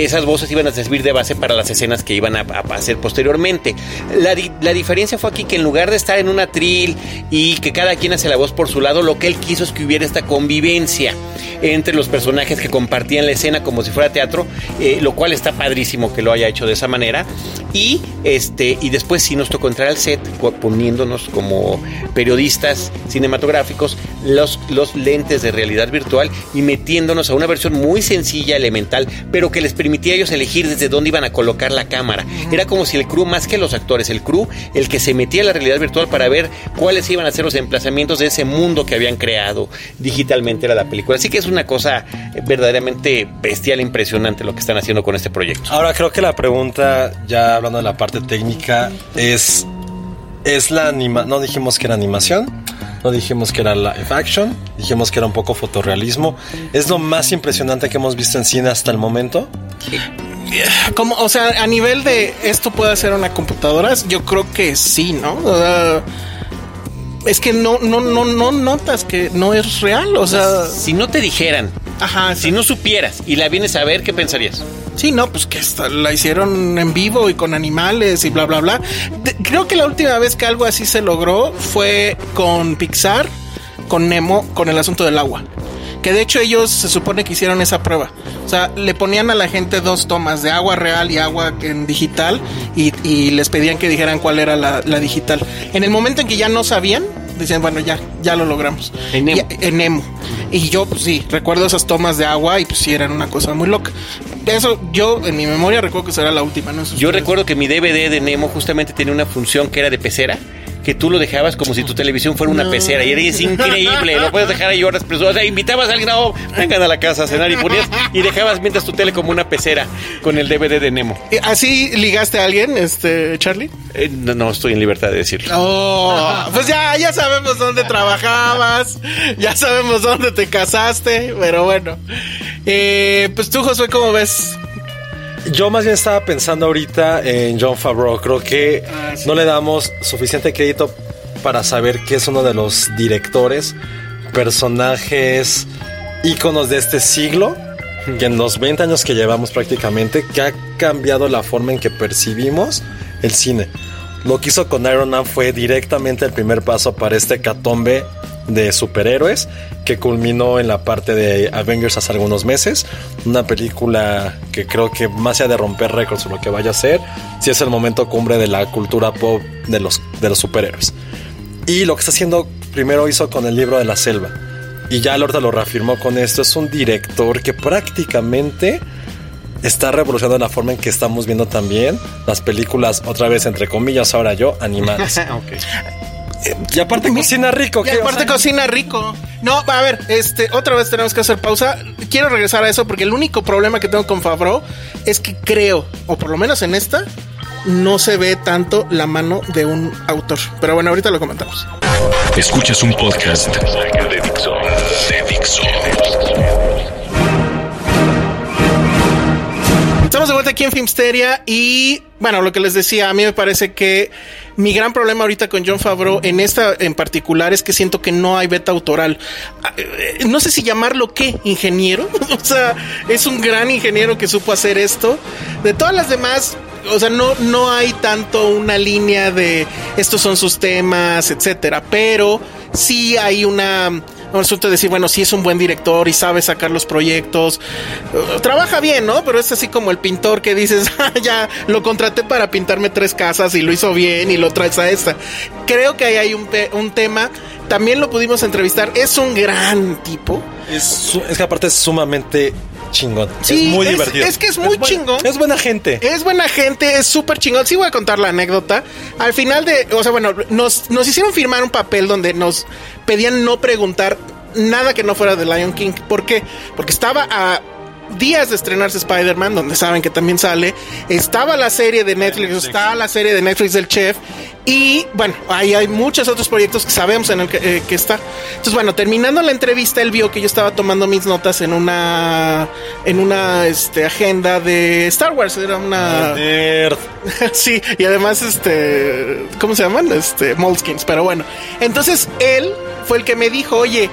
[SPEAKER 6] esas voces iban a servir de base para las escenas que iban a, a hacer posteriormente. La, la diferencia fue aquí que en lugar de estar en un atril y que cada quien hace la voz por su lado, lo que él quiso es que hubiera esta convivencia entre los personajes que compartían la escena como si fuera teatro, eh, lo cual está padrísimo que lo haya hecho de esa manera. Y este y después sí nos tocó entrar al set poniéndonos como periodistas cinematográficos los, los lentes de realidad virtual y metiéndonos a una versión muy sencilla, elemental, pero que les permitía a ellos elegir desde dónde iban a colocar la cámara. Era como si el crew, más que los actores, el crew, el que se metía a la realidad virtual para ver cuáles iban a ser los emplazamientos de ese mundo que habían creado digitalmente era la película. Así que es una cosa verdaderamente bestial, impresionante lo que están haciendo con este proyecto.
[SPEAKER 4] Ahora creo que la pregunta, ya hablando de la parte técnica, es es la anima, no dijimos que era animación, no dijimos que era live action, dijimos que era un poco fotorrealismo. Es lo más impresionante que hemos visto en cine hasta el momento.
[SPEAKER 5] Como, o sea, a nivel de esto puede hacer una computadora, yo creo que sí, ¿no? Es que no, no, no, no notas que no es real, o sea,
[SPEAKER 6] Si no te dijeran,
[SPEAKER 5] ajá,
[SPEAKER 6] si no supieras y la vienes a ver, ¿qué pensarías?
[SPEAKER 5] Sí, no, pues que la hicieron en vivo y con animales y bla, bla, bla. De- creo que la última vez que algo así se logró fue con Pixar, con Nemo, con el asunto del agua. Que de hecho ellos se supone que hicieron esa prueba. O sea, le ponían a la gente dos tomas de agua real y agua en digital y, y les pedían que dijeran cuál era la, la digital. En el momento en que ya no sabían, decían, bueno, ya, ya lo logramos.
[SPEAKER 6] En Nemo.
[SPEAKER 5] Y- en Nemo. Y yo, pues sí, recuerdo esas tomas de agua y pues sí, eran una cosa muy loca. Eso, yo en mi memoria recuerdo que será la última, ¿no?
[SPEAKER 6] Yo recuerdo que mi DVD de Nemo justamente tenía una función que era de pecera. Que tú lo dejabas como si tu televisión fuera una
[SPEAKER 5] No.
[SPEAKER 6] pecera y era es increíble. Lo puedes dejar ahí horas, pero o sea, invitabas a alguien, oh, vengan a la casa a cenar y ponías y dejabas mientras tu tele como una pecera con el DVD de Nemo.
[SPEAKER 5] Eh, ¿Así ligaste a alguien, este, Charlie?
[SPEAKER 6] Eh, no, no estoy en libertad de decirlo.
[SPEAKER 5] Oh, pues ya, ya sabemos dónde trabajabas, ya sabemos dónde te casaste, pero bueno. Eh, pues tú, Josué, ¿cómo ves?
[SPEAKER 4] Yo más bien estaba pensando ahorita en John Favreau. Creo que
[SPEAKER 5] Ah, sí.
[SPEAKER 4] no le damos suficiente crédito para saber que es uno de los directores, personajes, íconos de este siglo, que en los 20 años que llevamos prácticamente, que ha cambiado la forma en que percibimos el cine. Lo que hizo con Iron Man fue directamente el primer paso para este catombe de superhéroes que culminó en la parte de Avengers hace algunos meses. Una película que creo que más allá de romper récords o lo que vaya a ser, sí es el momento cumbre de la cultura pop de los, de los superhéroes. Y lo que está haciendo primero hizo con el libro de la selva. Y ya Lorda lo reafirmó con esto. Es un director que prácticamente está revolucionando la forma en que estamos viendo también las películas, otra vez entre comillas, ahora yo, animadas. Y aparte cocina rico.
[SPEAKER 5] Y aparte
[SPEAKER 4] sea,
[SPEAKER 5] cocina rico. No, a ver, este, otra vez tenemos que hacer pausa. Quiero regresar a eso porque el único problema que tengo con Favreau es que creo, o por lo menos en esta, no se ve tanto la mano de un autor. Pero bueno, ahorita lo comentamos.
[SPEAKER 2] Escuchas un podcast de. De Dixo.
[SPEAKER 5] De vuelta aquí en Filmsteria y bueno, lo que les decía, a mí me parece que mi gran problema ahorita con John Favreau en esta en particular es que siento que no hay beta autoral. Ah, eh, No sé si llamarlo qué, ingeniero. o sea, es un gran ingeniero que supo hacer esto. De todas las demás, o sea, no, no hay tanto una línea de estos son sus temas, etcétera. Pero sí hay una de decir, bueno, sí es un buen director y sabe sacar los proyectos. Uh, trabaja bien, ¿no? Pero es así como el pintor que dices, "Ah, ya lo contraté para pintarme tres casas y lo hizo bien y lo traes a esta. Creo que ahí hay un, un tema. También lo pudimos entrevistar. Es un gran tipo.
[SPEAKER 4] Es que aparte es sumamente chingón.
[SPEAKER 5] Sí,
[SPEAKER 4] es muy
[SPEAKER 5] es-
[SPEAKER 4] divertido.
[SPEAKER 5] es que es muy chingón.
[SPEAKER 4] Es buena gente.
[SPEAKER 5] Es buena gente, es súper chingón. Sí voy a contar la anécdota. Al final de, o sea, bueno, nos, nos hicieron firmar un papel donde nos pedían no preguntar nada que no fuera de Lion King. ¿Por qué? Porque estaba a días de estrenarse Spider-Man, donde saben que también sale. Estaba la serie de Netflix, está la serie de Netflix del Chef. Y bueno, ahí hay muchos otros proyectos que sabemos en el que, eh, que está. Entonces, bueno, terminando la entrevista, él vio que yo estaba tomando mis notas en una en una este, agenda de Star Wars. Era una
[SPEAKER 4] Nerd.
[SPEAKER 5] sí, y además, este, ¿cómo se llaman? Este, Moleskins, pero bueno. Entonces, él fue el que me dijo, oye,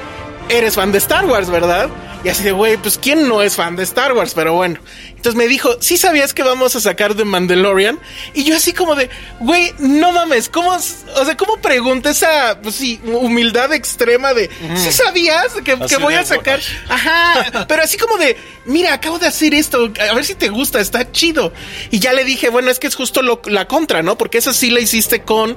[SPEAKER 5] eres fan de Star Wars, ¿verdad? Y así de, güey, pues ¿quién no es fan de Star Wars? Pero bueno. Entonces me dijo, ¿sí sabías que vamos a sacar The Mandalorian? Y yo así como de, güey, no mames, ¿cómo, o sea, cómo pregunta esa, pues sí, humildad extrema de, ¿sí sabías que, voy
[SPEAKER 4] de,
[SPEAKER 5] a sacar? Ajá, pero así como de, mira, acabo de hacer esto, a ver si te gusta, está chido. Y ya le dije, bueno, es que es justo lo- la contra, ¿no? Porque esa sí la hiciste con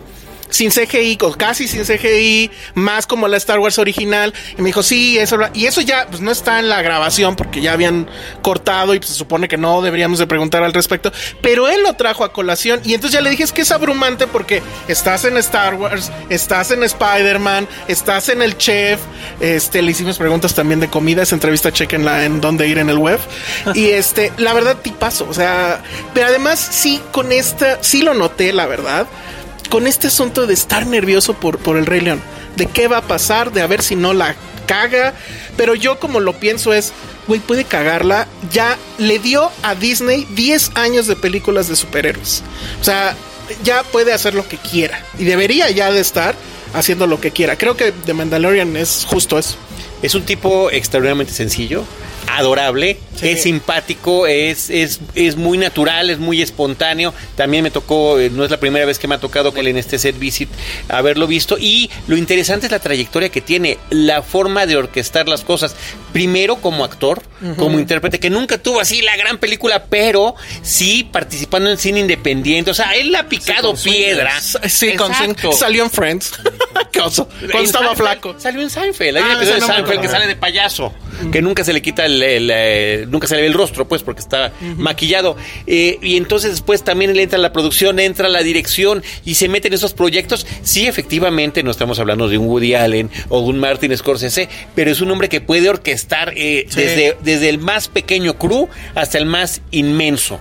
[SPEAKER 5] sin CGI, casi sin CGI, más como la Star Wars original. Y me dijo, sí, eso. Y eso ya pues, no está en la grabación porque ya habían cortado y pues, se supone que no deberíamos de preguntar al respecto. Pero él lo trajo a colación y entonces ya le dije, es que es abrumante porque estás en Star Wars, estás en Spider-Man, estás en el chef. Este, le hicimos preguntas también de comida, esa entrevista chequenla en dónde ir en el web. Y este, la verdad, tipazo. O sea, pero además sí, con esta, sí lo noté, la verdad con este asunto de estar nervioso por, por el Rey León, de qué va a pasar, de a ver si no la caga, pero yo como lo pienso es, güey, puede cagarla, ya le dio a Disney 10 años de películas de superhéroes, o sea, ya puede hacer lo que quiera, y debería ya de estar haciendo lo que quiera, creo que The Mandalorian es justo eso.
[SPEAKER 6] Es un tipo extraordinariamente sencillo, adorable,
[SPEAKER 5] Sí.
[SPEAKER 6] es simpático, es, es, es muy natural, es muy espontáneo. También me tocó, eh, no es la primera vez que me ha tocado con él en este set visit haberlo visto. Y lo interesante es la trayectoria que tiene, la forma de orquestar las cosas. Primero como actor, como intérprete, que nunca tuvo así la gran película, pero sí participando en cine independiente. O sea, él ha picado piedra.
[SPEAKER 5] Sí, con salió en Friends, Qué oso. cuando
[SPEAKER 6] En
[SPEAKER 5] estaba
[SPEAKER 6] Seinfeld,
[SPEAKER 5] flaco.
[SPEAKER 6] Salió en Seinfeld. Hay un
[SPEAKER 5] Ah,
[SPEAKER 6] episodio de
[SPEAKER 5] no
[SPEAKER 6] Seinfeld que sale de payaso. Que nunca se le quita el. El, eh, nunca se le ve el rostro, pues, porque está maquillado. Eh, y entonces después también él entra la producción, entra la dirección y se mete en esos proyectos. Sí, efectivamente, no estamos hablando de un Woody Allen o un Martin Scorsese, pero es un hombre que puede orquestar eh,
[SPEAKER 5] Sí.
[SPEAKER 6] desde, desde el más pequeño crew hasta el más inmenso.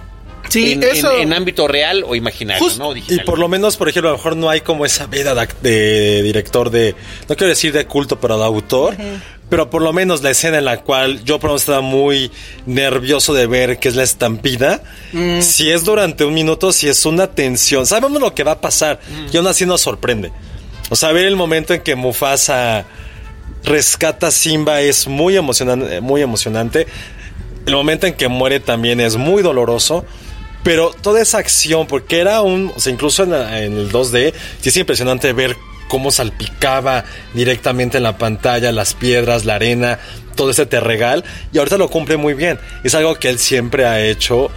[SPEAKER 5] Sí,
[SPEAKER 6] en,
[SPEAKER 5] eso-
[SPEAKER 6] en- en ámbito real o imaginario,
[SPEAKER 5] Just-
[SPEAKER 6] ¿no?
[SPEAKER 4] Y
[SPEAKER 6] Digital.
[SPEAKER 4] por lo menos, por ejemplo, a lo mejor no hay como esa vida de, director de, no quiero decir de culto, pero de autor. Pero por lo menos la escena en la cual yo por lo menos estaba muy nervioso de ver que es la estampida. Si es durante un minuto, si es una tensión. Sabemos lo que va a pasar. Y aún así nos sorprende. O sea, ver el momento en que Mufasa rescata a Simba es muy emocionante, muy emocionante. El momento en que muere también es muy doloroso. Pero toda esa acción, porque era un. O sea, incluso en, el 2D, sí es impresionante ver cómo salpicaba directamente en la pantalla las piedras, la arena, todo ese terregal. Y ahorita lo cumple muy bien. Es algo que él siempre ha hecho.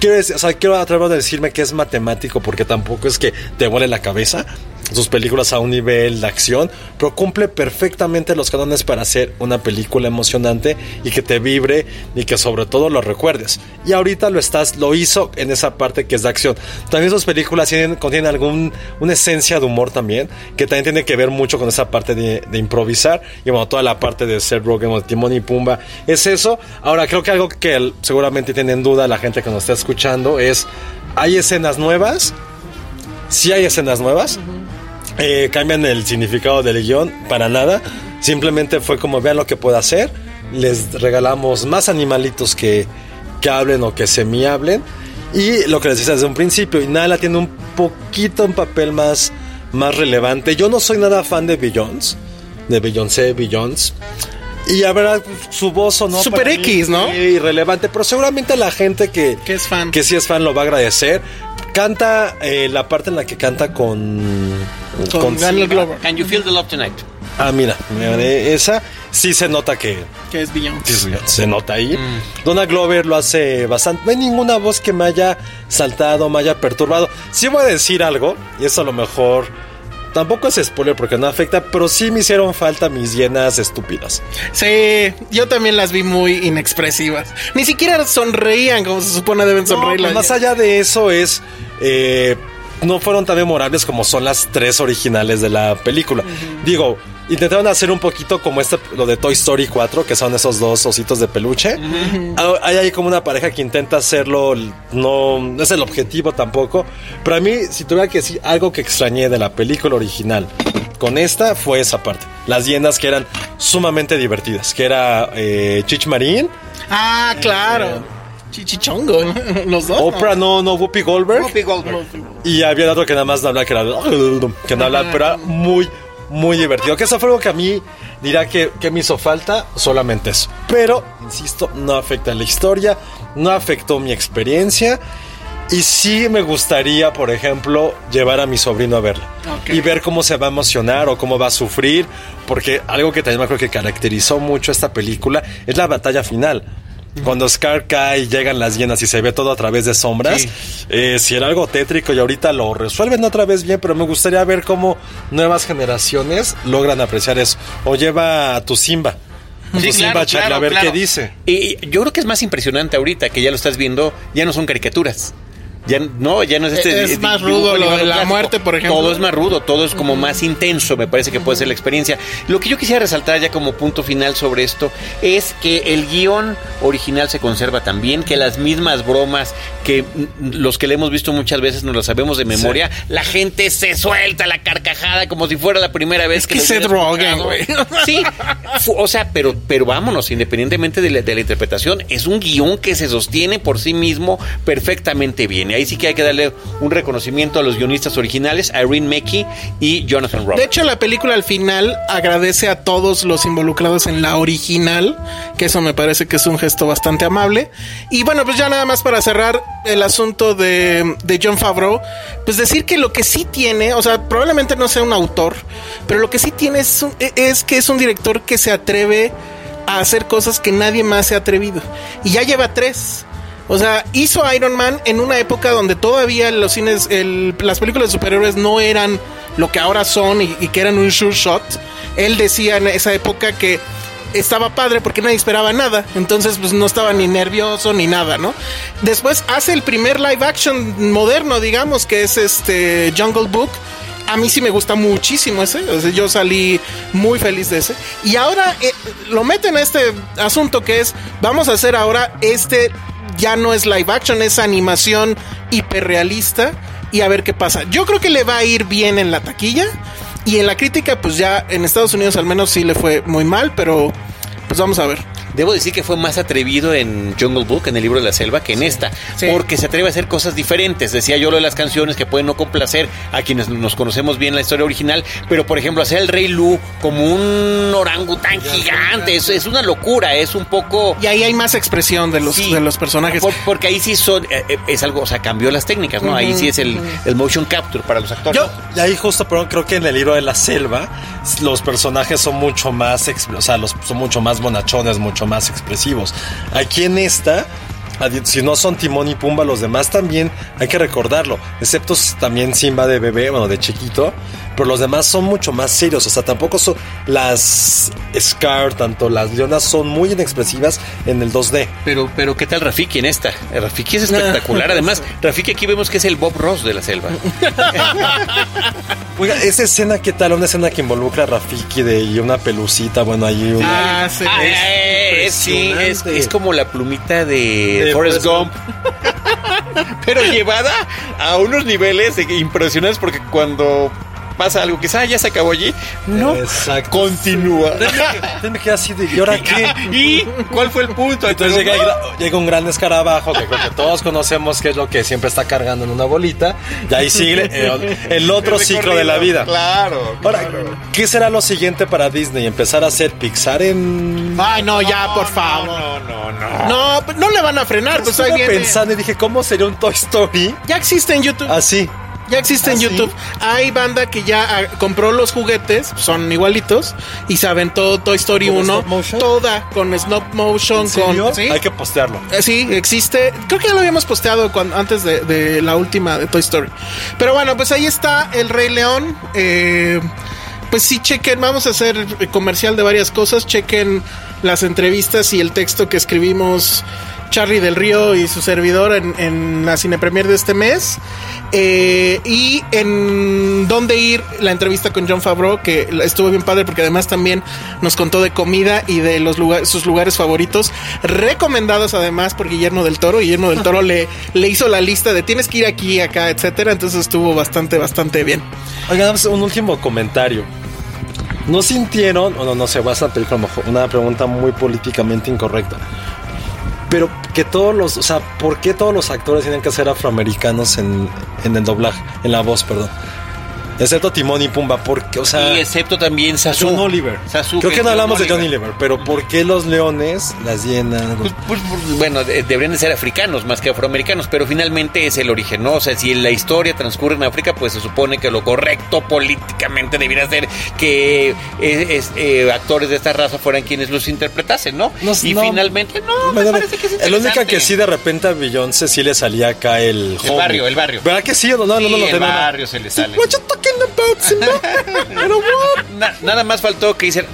[SPEAKER 4] Quiero, decir- o sea, quiero atrever a decirme que es matemático porque tampoco es que te vuele la cabeza sus películas a un nivel de acción, pero cumple perfectamente los cánones para hacer una película emocionante y que te vibre y que sobre todo lo recuerdes. Y ahorita lo estás, lo hizo en esa parte que es de acción. También sus películas tienen, contienen algún, una esencia de humor también, que también tiene que ver mucho con esa parte de, de improvisar y bueno, toda la parte de ser Rogen o Timón y Pumba es eso. Ahora creo que algo que seguramente tiene en duda la gente que nos está escuchando es, ¿hay escenas nuevas? Si hay escenas nuevas. Eh, cambian el significado del guion para nada. Simplemente fue como vean lo que puedo hacer. Les regalamos más animalitos que, que hablen o que semi hablen. Y lo que les decía desde un principio, y Nala tiene un poquito un papel más, más relevante. Yo no soy nada fan de Beyoncé, de Beyoncé, Beyoncé. Y a ver, su voz o no.
[SPEAKER 5] Super X, ¿no?
[SPEAKER 4] Irrelevante, pero seguramente la gente que,
[SPEAKER 5] Que es fan.
[SPEAKER 4] que sí es fan lo va a agradecer. Canta eh, la parte en la que canta con.
[SPEAKER 5] Con Daniel Glover,
[SPEAKER 6] Can you feel the love tonight?
[SPEAKER 4] Ah, mira, mira, esa sí se nota que,
[SPEAKER 5] que es Beyoncé.
[SPEAKER 4] Sí, se nota ahí. Donna Glover lo hace bastante. No hay ninguna voz que me haya saltado, me haya perturbado. Sí voy a decir algo, y eso a lo mejor tampoco es spoiler porque no afecta, pero sí me hicieron falta mis llenas estúpidas.
[SPEAKER 5] Sí, yo también las vi muy inexpresivas. Ni siquiera sonreían como se supone deben sonreír
[SPEAKER 4] No, más allá de eso es... eh, no fueron tan memorables como son las tres originales de la película. Digo, intentaron hacer un poquito como este, lo de Toy Story 4, que son esos dos ositos de peluche. Ah, Hay ahí como una pareja que intenta hacerlo, no, no es el objetivo tampoco. Pero a mí, si tuviera que decir algo que extrañé de la película original con esta, fue esa parte. Las llenas que eran sumamente divertidas, que era eh, Chich Marín,
[SPEAKER 5] Ah, claro. Chichichongo, ¿no? los dos.
[SPEAKER 4] Oprah, no, no, Whoopi Goldberg.
[SPEAKER 6] Whoopi Goldberg.
[SPEAKER 4] Y había otro que nada más no hablaba, que era que no hablaba, pero era muy, muy divertido. Que eso fue algo que a mí dirá que, que me hizo falta, solamente eso. Pero, insisto, no afecta la historia, no afectó mi experiencia. Y sí me gustaría, por ejemplo, llevar a mi sobrino a verla. Y ver cómo se va a emocionar o cómo va a sufrir. Porque algo que también me creo que caracterizó mucho esta película es la batalla final. Cuando Scar cae y llegan las hienas y se ve todo a través de sombras, eh, si era algo tétrico y ahorita lo resuelven otra vez bien, pero me gustaría ver cómo nuevas generaciones logran apreciar eso. O lleva a tu Simba. A
[SPEAKER 6] Sí,
[SPEAKER 4] tu Simba
[SPEAKER 6] claro, claro,
[SPEAKER 4] a ver
[SPEAKER 6] claro.
[SPEAKER 4] qué dice.
[SPEAKER 6] Y yo creo que es más impresionante ahorita que ya lo estás viendo, ya no son caricaturas. Ya no, ya no es este.
[SPEAKER 5] Es más rudo lo
[SPEAKER 6] animado
[SPEAKER 5] de la muerte, por ejemplo.
[SPEAKER 6] Todo es más rudo, todo es como más intenso, me parece que puede ser la experiencia. Lo que yo quisiera resaltar ya como punto final sobre esto es que el guion original se conserva también, que las mismas bromas que mm, los que le hemos visto muchas veces nos las sabemos de memoria, la gente se suelta la carcajada como si fuera la primera vez
[SPEAKER 5] Es
[SPEAKER 6] que
[SPEAKER 5] que Seth Rogen, güey.
[SPEAKER 6] Sí, o sea, pero, pero vámonos, independientemente de la, de la interpretación, es un guion que se sostiene por sí mismo perfectamente bien. Y ahí sí que hay que darle un reconocimiento a los guionistas originales, Irene Mackey y Jonathan Robb.
[SPEAKER 5] De hecho, la película al final agradece a todos los involucrados en la original, que eso me parece que es un gesto bastante amable. Y bueno, pues ya nada más para cerrar el asunto de, de John Favreau, pues decir que lo que sí tiene, o sea, probablemente no sea un autor, pero lo que sí tiene es, un- es que es un director que se atreve a hacer cosas que nadie más se ha atrevido. Y ya lleva tres. O sea, hizo Iron Man en una época donde todavía los cines, las películas de superhéroes no eran lo que ahora son y, y que eran un sure shot. Él decía en esa época que estaba padre porque nadie esperaba nada. Entonces, pues no estaba ni nervioso ni nada, ¿no? Después hace el primer live action moderno, digamos, que es este Jungle Book. A mí sí me gusta muchísimo ese. yo salí muy feliz de ese. Y ahora eh, lo meten a este asunto que es, vamos a hacer ahora este, ya no es live action, es animación hiperrealista. Y a ver qué pasa. Yo creo que le va a ir bien en la taquilla. Y en la crítica, pues ya en Estados Unidos al menos sí le fue muy mal, pero pues vamos a ver.
[SPEAKER 6] Debo decir que fue más atrevido en Jungle Book, en el libro de la selva, que en esta,
[SPEAKER 5] sí.
[SPEAKER 6] porque se atreve a hacer cosas diferentes. Decía yo lo de las canciones que pueden no complacer a quienes nos conocemos bien la historia original, pero por ejemplo, hacer el Rey Lu como un orangután gigante, es, es una locura, es un poco.
[SPEAKER 5] Y ahí hay más expresión de los,
[SPEAKER 6] Sí.
[SPEAKER 5] de los personajes.
[SPEAKER 6] Por- porque ahí sí son, eh, eh, es algo, o sea, cambió las técnicas, ¿no? Ahí sí es el, el motion capture para los actores.
[SPEAKER 4] Yo, y ahí justo, pero creo que en el libro de la selva los personajes son mucho más, o sea, los, son mucho más bonachones, mucho más expresivos. Aquí en esta, si no son Timón y Pumba, los demás también hay que recordarlo, excepto también Simba de bebé, bueno, de chiquito, pero los demás son mucho más serios, o sea, tampoco son las Scar, tanto las leonas son muy inexpresivas en el 2D.
[SPEAKER 6] Pero, pero ¿qué tal Rafiki en esta? Eh, Rafiki es espectacular. Además, Rafiki aquí vemos que es el Bob Ross de la selva.
[SPEAKER 4] Oiga, esa escena, ¿qué tal? Una escena que involucra a Rafiki de, y una pelucita, bueno, ahí una...
[SPEAKER 5] Ah, sí.
[SPEAKER 6] Ah, eh, sí, es, es como la plumita de,
[SPEAKER 4] De
[SPEAKER 6] Forrest Gump. Pero llevada a unos niveles impresionantes porque cuando pasa algo que ah, ya se acabó allí. No,
[SPEAKER 4] Exacto.
[SPEAKER 6] continúa.
[SPEAKER 4] Me quedé así de, ¿y ahora qué?
[SPEAKER 6] ¿Y cuál fue el punto?
[SPEAKER 4] Entonces llega, el llega un gran escarabajo que creo que todos conocemos que es lo que siempre está cargando en una bolita. Y ahí sigue eh, el otro ciclo de la vida.
[SPEAKER 6] Claro.
[SPEAKER 4] Ahora, ¿qué será lo siguiente para Disney? ¿Empezar a hacer Pixar en...?
[SPEAKER 5] Ay, no, ya, por favor.
[SPEAKER 6] No, no, no.
[SPEAKER 5] No, pues no le van a frenar, pues ahí
[SPEAKER 4] Estuve
[SPEAKER 5] viene.
[SPEAKER 4] pensando y dije, ¿cómo sería un Toy Story
[SPEAKER 5] Ya existe en YouTube.
[SPEAKER 4] así?
[SPEAKER 5] Ya existe en
[SPEAKER 4] ¿Ah, sí?
[SPEAKER 5] YouTube. Hay banda que ya ah, compró los juguetes, son igualitos, y se aventó Toy Story
[SPEAKER 4] ¿Con
[SPEAKER 5] 1
[SPEAKER 4] stop motion?
[SPEAKER 5] toda con stop motion, con. ¿sí?
[SPEAKER 4] Hay que postearlo.
[SPEAKER 5] Eh, Sí, existe. Creo que ya lo habíamos posteado cuando, antes de, de la última de Toy Story. Pero bueno, pues ahí está El Rey León. Eh, pues sí, chequen. Vamos a hacer comercial de varias cosas. Chequen las entrevistas y el texto que escribimos Charlie del Río y su servidor en, en la cine premier de este mes. Eh, y en dónde ir la entrevista con John Favreau, que estuvo bien padre porque además también nos contó de comida y de los lugares, sus lugares favoritos, recomendados además por Guillermo del Toro. Guillermo del Toro le, le hizo la lista de tienes que ir aquí, acá, etcétera. Entonces estuvo bastante, bastante bien.
[SPEAKER 4] Oigan, un último comentario. ¿No sintieron, o no, no sé, vas a como una pregunta muy políticamente incorrecta, pero que todos los, o sea, ¿por qué todos los actores tienen que ser afroamericanos en, en el doblaje, en la voz, perdón? Excepto Timón y Pumba, porque, o sea,
[SPEAKER 6] y excepto también Sasu.
[SPEAKER 4] John Oliver.
[SPEAKER 6] Sasu,
[SPEAKER 4] Creo que no hablamos de
[SPEAKER 6] John
[SPEAKER 4] Oliver, pero ¿por qué los leones, las hienas?
[SPEAKER 6] Pues, pues, pues, bueno, de- deberían de ser africanos más que afroamericanos, pero finalmente es el origen, ¿no? O sea, si la historia transcurre en África, pues se supone que lo correcto políticamente debería ser que eh, es- eh, actores de esta raza fueran quienes los interpretasen, ¿no?
[SPEAKER 4] No,
[SPEAKER 6] y
[SPEAKER 4] no.
[SPEAKER 6] finalmente, no, me parece que es
[SPEAKER 4] el único que sí de repente a Beyoncé sí le salía acá el
[SPEAKER 6] El barrio, el barrio.
[SPEAKER 4] ¿Verdad que sí? No, no, no,
[SPEAKER 6] Sí,
[SPEAKER 4] no, no,
[SPEAKER 6] el
[SPEAKER 4] no, no.
[SPEAKER 6] barrio se le sale.
[SPEAKER 4] Talking about, Simba? Pero what?
[SPEAKER 6] Na- nada más faltó que dicen,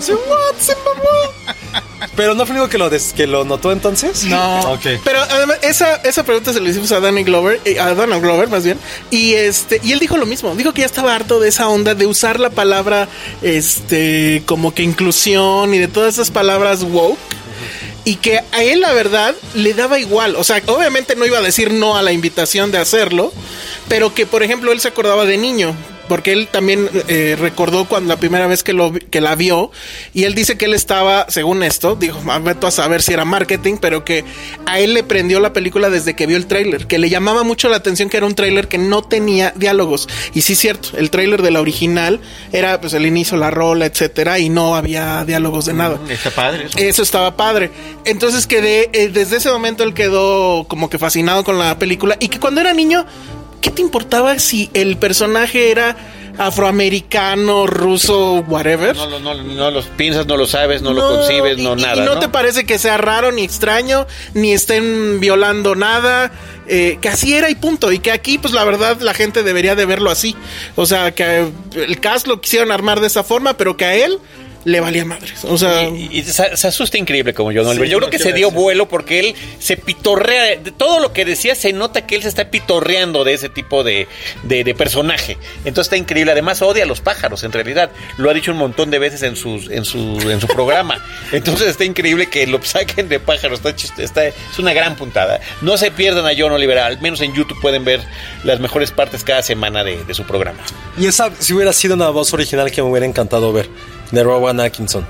[SPEAKER 4] So what, Simba, what? Pero no fue único que lo, des- que lo notó entonces.
[SPEAKER 5] No.
[SPEAKER 4] Ok.
[SPEAKER 5] Pero además, esa, esa pregunta se la hicimos a Danny Glover, eh, a Donald Glover más bien, y este, y él dijo lo mismo, dijo que ya estaba harto de esa onda de usar la palabra este como que inclusión y de todas esas palabras woke. Y que a él la verdad le daba igual. O sea, obviamente no iba a decir no a la invitación de hacerlo. Pero que, por ejemplo, él se acordaba de niño. Porque él también eh, recordó cuando la primera vez que, lo, que la vio. Y él dice que él estaba, según esto, dijo, "Ah, vete a saber si era marketing, pero que a él le prendió la película desde que vio el tráiler. Que le llamaba mucho la atención que era un tráiler que no tenía diálogos. Y sí es cierto, el tráiler de la original era pues el inicio, la rola, etcétera, y no había diálogos de nada.
[SPEAKER 6] está padre eso.
[SPEAKER 5] Eso estaba padre. Entonces quedé, eh, desde ese momento él quedó como que fascinado con la película. Y que cuando era niño, ¿qué te importaba si el personaje era afroamericano, ruso, whatever?
[SPEAKER 6] No, no, no los piensas, no lo sabes, no, lo concibes, no
[SPEAKER 5] y-
[SPEAKER 6] nada.
[SPEAKER 5] Y no, te parece que sea raro ni extraño, ni estén violando nada. eh, que así era y punto. Y que aquí, pues la verdad, la gente debería de verlo así. O sea, que el cast lo quisieron armar de esa forma, pero que a él le valía madres. O sea...
[SPEAKER 6] Y, y se, se asusta increíble como John Oliver.
[SPEAKER 4] Sí,
[SPEAKER 6] Yo creo
[SPEAKER 4] lo
[SPEAKER 6] que se dio
[SPEAKER 4] decir.
[SPEAKER 6] vuelo porque él se pitorrea. De todo lo que decía se nota que él se está pitorreando de ese tipo de, de- de personaje. Entonces está increíble. Además odia a los pájaros, en realidad. Lo ha dicho un montón de veces en, sus, en, su, en su programa. Entonces está increíble que lo saquen de pájaros. Está, chist- está- es una gran puntada. No se pierdan a John Oliver. Al menos en YouTube pueden ver las mejores partes cada semana de, de su programa.
[SPEAKER 4] Y esa si hubiera sido una voz original que me hubiera encantado ver, de Rowan Atkinson.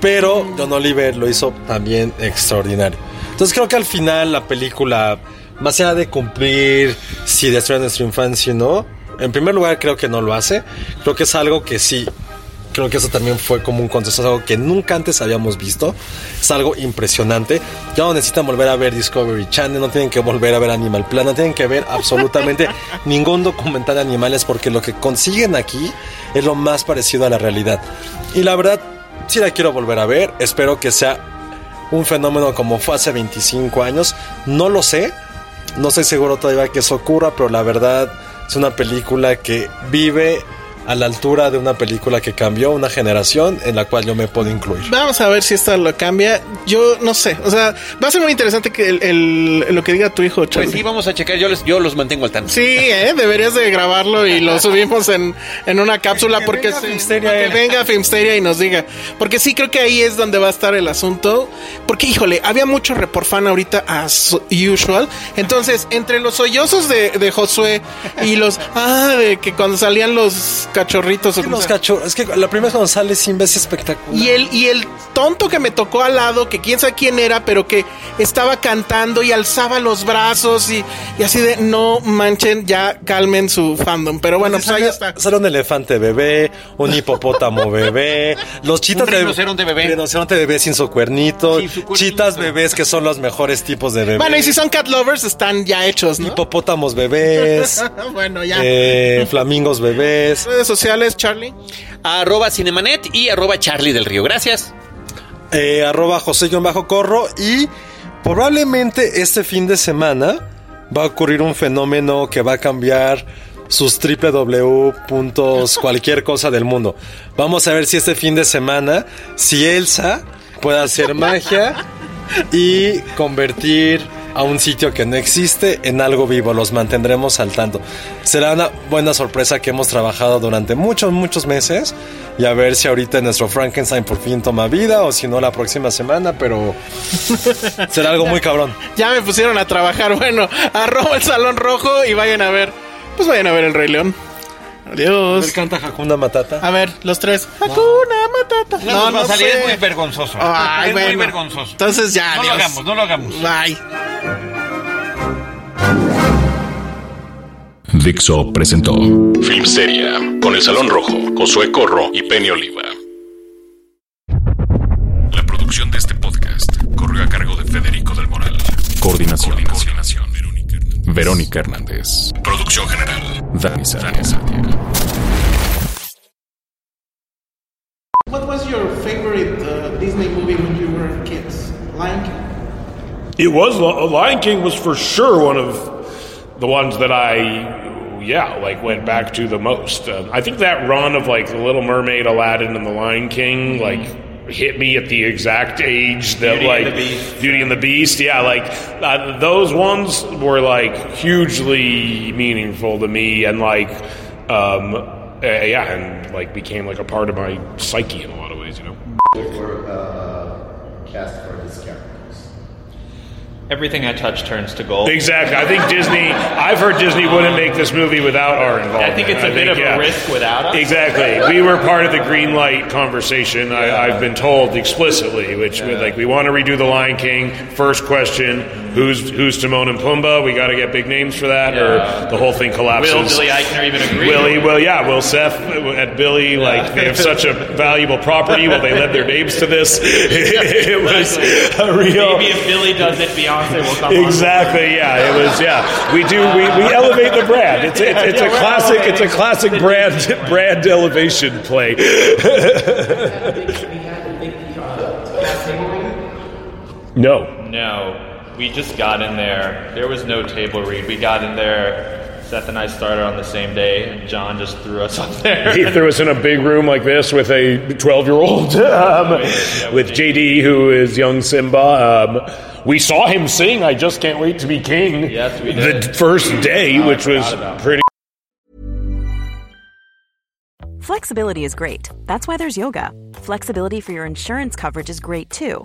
[SPEAKER 4] Pero John Oliver lo hizo también extraordinario. Entonces creo que al final la película, más allá de cumplir si destruye nuestra infancia o no, en primer lugar creo que no lo hace. Creo que es algo que sí, creo que eso también fue como un concepto, algo que nunca antes habíamos visto. Es algo impresionante. Ya no necesitan volver a ver Discovery Channel, no tienen que volver a ver Animal Planet, no tienen que ver absolutamente ningún documental de animales porque lo que consiguen aquí es lo más parecido a la realidad. Y la verdad, sí la quiero volver a ver. Espero que sea un fenómeno como fue hace 25 años. No lo sé. No estoy seguro todavía que eso ocurra, pero la verdad es una película que vive a la altura de una película que cambió una generación en la cual yo me puedo incluir.
[SPEAKER 5] Vamos a ver si esta lo cambia. Yo no sé. O sea, va a ser muy interesante que el, el- lo que diga tu hijo,
[SPEAKER 6] Pues
[SPEAKER 5] Charlie.
[SPEAKER 6] sí, vamos a checar. Yo, les, yo los mantengo al tanto.
[SPEAKER 5] Sí, ¿eh? deberías de grabarlo y lo subimos en, en una cápsula
[SPEAKER 4] Que
[SPEAKER 5] porque
[SPEAKER 4] venga
[SPEAKER 5] sí,
[SPEAKER 4] Filmsteria,
[SPEAKER 5] que
[SPEAKER 4] él.
[SPEAKER 5] venga Filmsteria y nos diga. Porque sí, creo que ahí es donde va a estar el asunto. Porque, híjole, había mucho report fan ahorita as usual. Entonces, entre los sollozos de, de Josué y los, ah, de que cuando salían los cachorritos. o
[SPEAKER 4] Es que los cachorros, es que la primera vez cuando sale Simba es espectacular.
[SPEAKER 5] Y el, y el tonto que me tocó al lado, que quién sabe quién era, pero que estaba cantando y alzaba los brazos y, y así de no manchen, ya calmen su fandom. Pero bueno, pues ahí
[SPEAKER 4] sale,
[SPEAKER 5] está.
[SPEAKER 4] sale un elefante bebé, un hipopótamo bebé, los chitas
[SPEAKER 6] Un rinoceronte bebé.
[SPEAKER 4] Rinoceronte bebé sin su cuernito,
[SPEAKER 6] Sí, su cuernito.
[SPEAKER 4] chitas bebés que son los mejores tipos de bebés.
[SPEAKER 5] Bueno, y si son cat lovers, están ya hechos, ¿no?
[SPEAKER 4] hipopótamos bebés,
[SPEAKER 5] bueno, ya.
[SPEAKER 4] eh, flamingos bebés.
[SPEAKER 5] Sociales, Charlie.
[SPEAKER 6] Arroba Cinemanet y arroba Charlie del Río. Gracias.
[SPEAKER 4] eh, arroba José-Corro y probablemente este fin de semana va a ocurrir un fenómeno que va a cambiar sus www puntos cualquier cosa del mundo. Vamos a ver si este fin de semana, si Elsa puede hacer magia y convertir a un sitio que no existe en algo vivo. Los mantendremos al tanto. Será una buena sorpresa que hemos trabajado durante muchos, muchos meses. Y a ver si ahorita nuestro Frankenstein por fin toma vida o si no la próxima semana, pero será algo muy cabrón.
[SPEAKER 5] Ya me pusieron a trabajar. Bueno, arroba el salón rojo y vayan a ver. Pues vayan a ver el Rey León. Adiós.
[SPEAKER 4] canta Hakuna Matata.
[SPEAKER 5] A ver, los tres. Hakuna Matata.
[SPEAKER 6] No, no, salir
[SPEAKER 5] sé.
[SPEAKER 6] es muy vergonzoso.
[SPEAKER 5] Ay,
[SPEAKER 6] es muy vergonzoso.
[SPEAKER 5] Entonces ya,
[SPEAKER 6] no lo hagamos, no lo hagamos.
[SPEAKER 5] Bye.
[SPEAKER 2] Dixo presentó Filmsteria con El Salón Rojo, Josué Corro y Penny Oliva. La producción de este podcast corrió a cargo de Federico del Moral. Coordinación. Verónica Hernández. Producción general. Dani Sadia.
[SPEAKER 5] What was your favorite uh, Disney movie when you were kids? Lion King.
[SPEAKER 7] It was Lion King was for sure one of the ones that I, yeah, like went back to the most. Um, I think that run of like the Little Mermaid, Aladdin, and the Lion King, like hit me at the exact age that
[SPEAKER 6] Beauty
[SPEAKER 7] like
[SPEAKER 6] and the Beast.
[SPEAKER 7] Beauty and the Beast. Yeah, like uh, those ones were like hugely meaningful to me, and like, um, uh, yeah, and like became like a part of my psyche in a lot of ways. You know.
[SPEAKER 8] Everything I touch turns to gold.
[SPEAKER 7] Exactly. I think Disney. I've heard Disney wouldn't make this movie without our involvement.
[SPEAKER 8] I think it's a bit of a risk without us.
[SPEAKER 7] Exactly. We were part of the green light conversation. I, I've been told explicitly, which we like we want to redo the Lion King. First question: Who's who's Timon and Pumbaa? We got to get big names for that, or the whole thing collapses.
[SPEAKER 8] Will Billy Eichner even agree?
[SPEAKER 7] Willie, well, yeah, Will Seth uh, at Billy, like they have such a valuable property. Well, they led their names to this. it was a real.
[SPEAKER 8] Maybe if Billy does it, Beyonce will come on.
[SPEAKER 7] Exactly. Yeah, it was. Yeah, we do. We, we elevate the brand. It's it's, it's a classic. It's a classic brand brand elevation play. no.
[SPEAKER 8] No, we just got in there. There was no table read. We got in there. Seth and I started on the same day, and John just threw us up there.
[SPEAKER 7] He threw us in a big room like this with a 12 year old, um, with JD, who is young Simba. Um, we saw him sing I Just Can't Wait to Be King
[SPEAKER 8] Yes, we did.
[SPEAKER 7] the first day, which was
[SPEAKER 8] forgot about it.
[SPEAKER 7] pretty.
[SPEAKER 9] Flexibility is great. That's why there's yoga. Flexibility for your insurance coverage is great too.